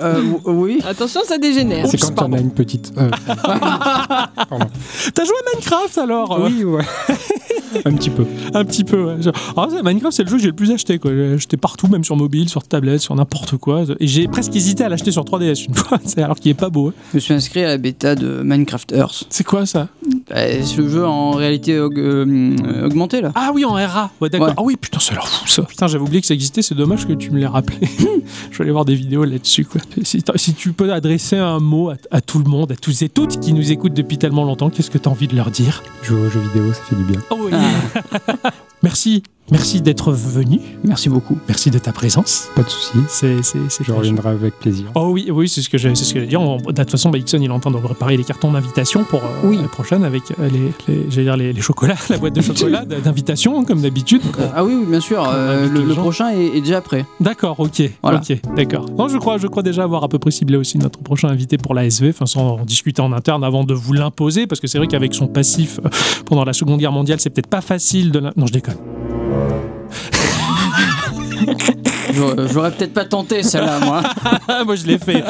Euh, w- oui. Attention, ça dégénère. C'est quand on pardon. a une petite. euh. T'as joué à Minecraft alors euh Oui, ouais. un petit peu. Un petit peu, ouais. Alors, ça, Minecraft, c'est le jeu que j'ai le plus acheté, quoi. J'ai acheté partout, même sur mobile, sur tablette, sur n'importe quoi. Et j'ai presque hésité à l'acheter sur 3DS une fois, c'est- alors qu'il est pas beau. hein. Je me suis inscrit à la bêta de Minecraft Earth. C'est quoi ça? Bah, c'est le jeu en réalité aug- euh, augmentée là. Ah oui, en RA. Ouais, d'accord. Ouais. Ah oui, putain, ça a l'air fou ça. Putain, j'avais oublié que ça existait. C'est dommage que tu me l'aies rappelé. Je vais aller voir des vidéos là-dessus. Quoi. Si, tu peux adresser un mot à, à tout le monde, à tous et toutes qui nous écoutent depuis tellement longtemps, qu'est-ce que tu as envie de leur dire? Jouer aux jeux vidéo, ça fait du bien. Oh oui. Merci. Merci d'être venu. Merci beaucoup. Merci de ta présence. Pas de. C'est, c'est Je reviendrai avec plaisir. Oh oui, oui, c'est ce que j'allais, ce dire. On- de toute façon, bah, Ixon, il est en train de préparer les cartons d'invitation pour euh, Oui. la prochaine avec euh, les, les- dire les, les chocolats, la boîte de chocolat d'invitation comme d'habitude. Euh, Ah oui, oui, bien sûr. euh, le, prochain est, est déjà prêt. D'accord, ok, Voilà. ok, d'accord. Non, je crois, je crois déjà avoir à peu près ciblé aussi notre prochain invité pour la SV, enfin sans en discuter en interne avant de vous l'imposer, parce que c'est vrai qu'avec son passif pendant la Seconde Guerre mondiale, c'est peut-être pas facile de. Non, je déconne. J'aurais peut-être pas tenté celle-là, moi. Moi, je l'ai fait.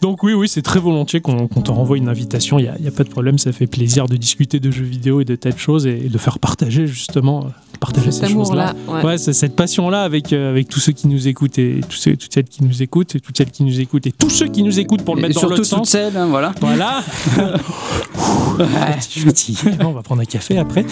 Donc oui, oui, c'est très volontiers qu'on te renvoie une invitation. Il n'y a, pas de problème, ça fait plaisir de discuter de jeux vidéo et de telles choses et, de faire partager justement, partager Cet ces choses-là. Ouais. Ouais, c'est cette passion-là avec, euh, avec tous ceux qui nous écoutent et tous ceux, toutes celles qui nous écoutent et toutes celles qui nous écoutent et tous ceux qui nous écoutent pour le Et mettre dans surtout l'autre toutes sens. celles, hein, voilà. Voilà. On va prendre un café après.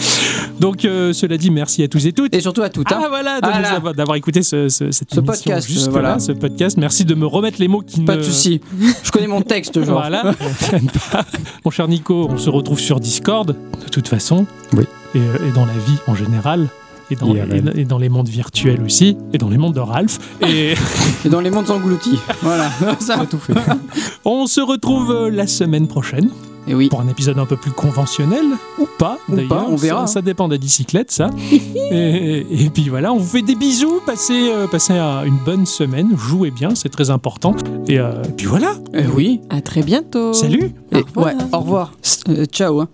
Donc, euh, cela dit, merci à tous et toutes. Et surtout à toutes. hein. Ah voilà, nous Voilà. d'avoir écouté ce, ce- cette Ce émission podcast, juste voilà. là, ce podcast. Merci de me remettre les mots qui Pas ne... de souci. Je connais mon texte, genre. Voilà. Mon cher Nico, on se retrouve sur Discord, de toute façon. Oui. Et, euh, et dans la vie en général. Et dans, IRL. et- et dans les mondes virtuels aussi. Et dans les mondes de Ralph. Et Et dans les mondes engloutis. Voilà. Ça. tout fait. on se retrouve euh, la semaine prochaine. Et oui. pour un épisode un peu plus conventionnel ou pas Ou d'ailleurs pas, on verra. ça, ça dépend de la bicyclette ça et, et puis voilà on vous fait des bisous passez, euh, passez euh, une bonne semaine jouez bien c'est très important et euh, puis voilà Et oui. À très bientôt. salut Au revoir. ouais, au revoir. Euh, ciao. hein.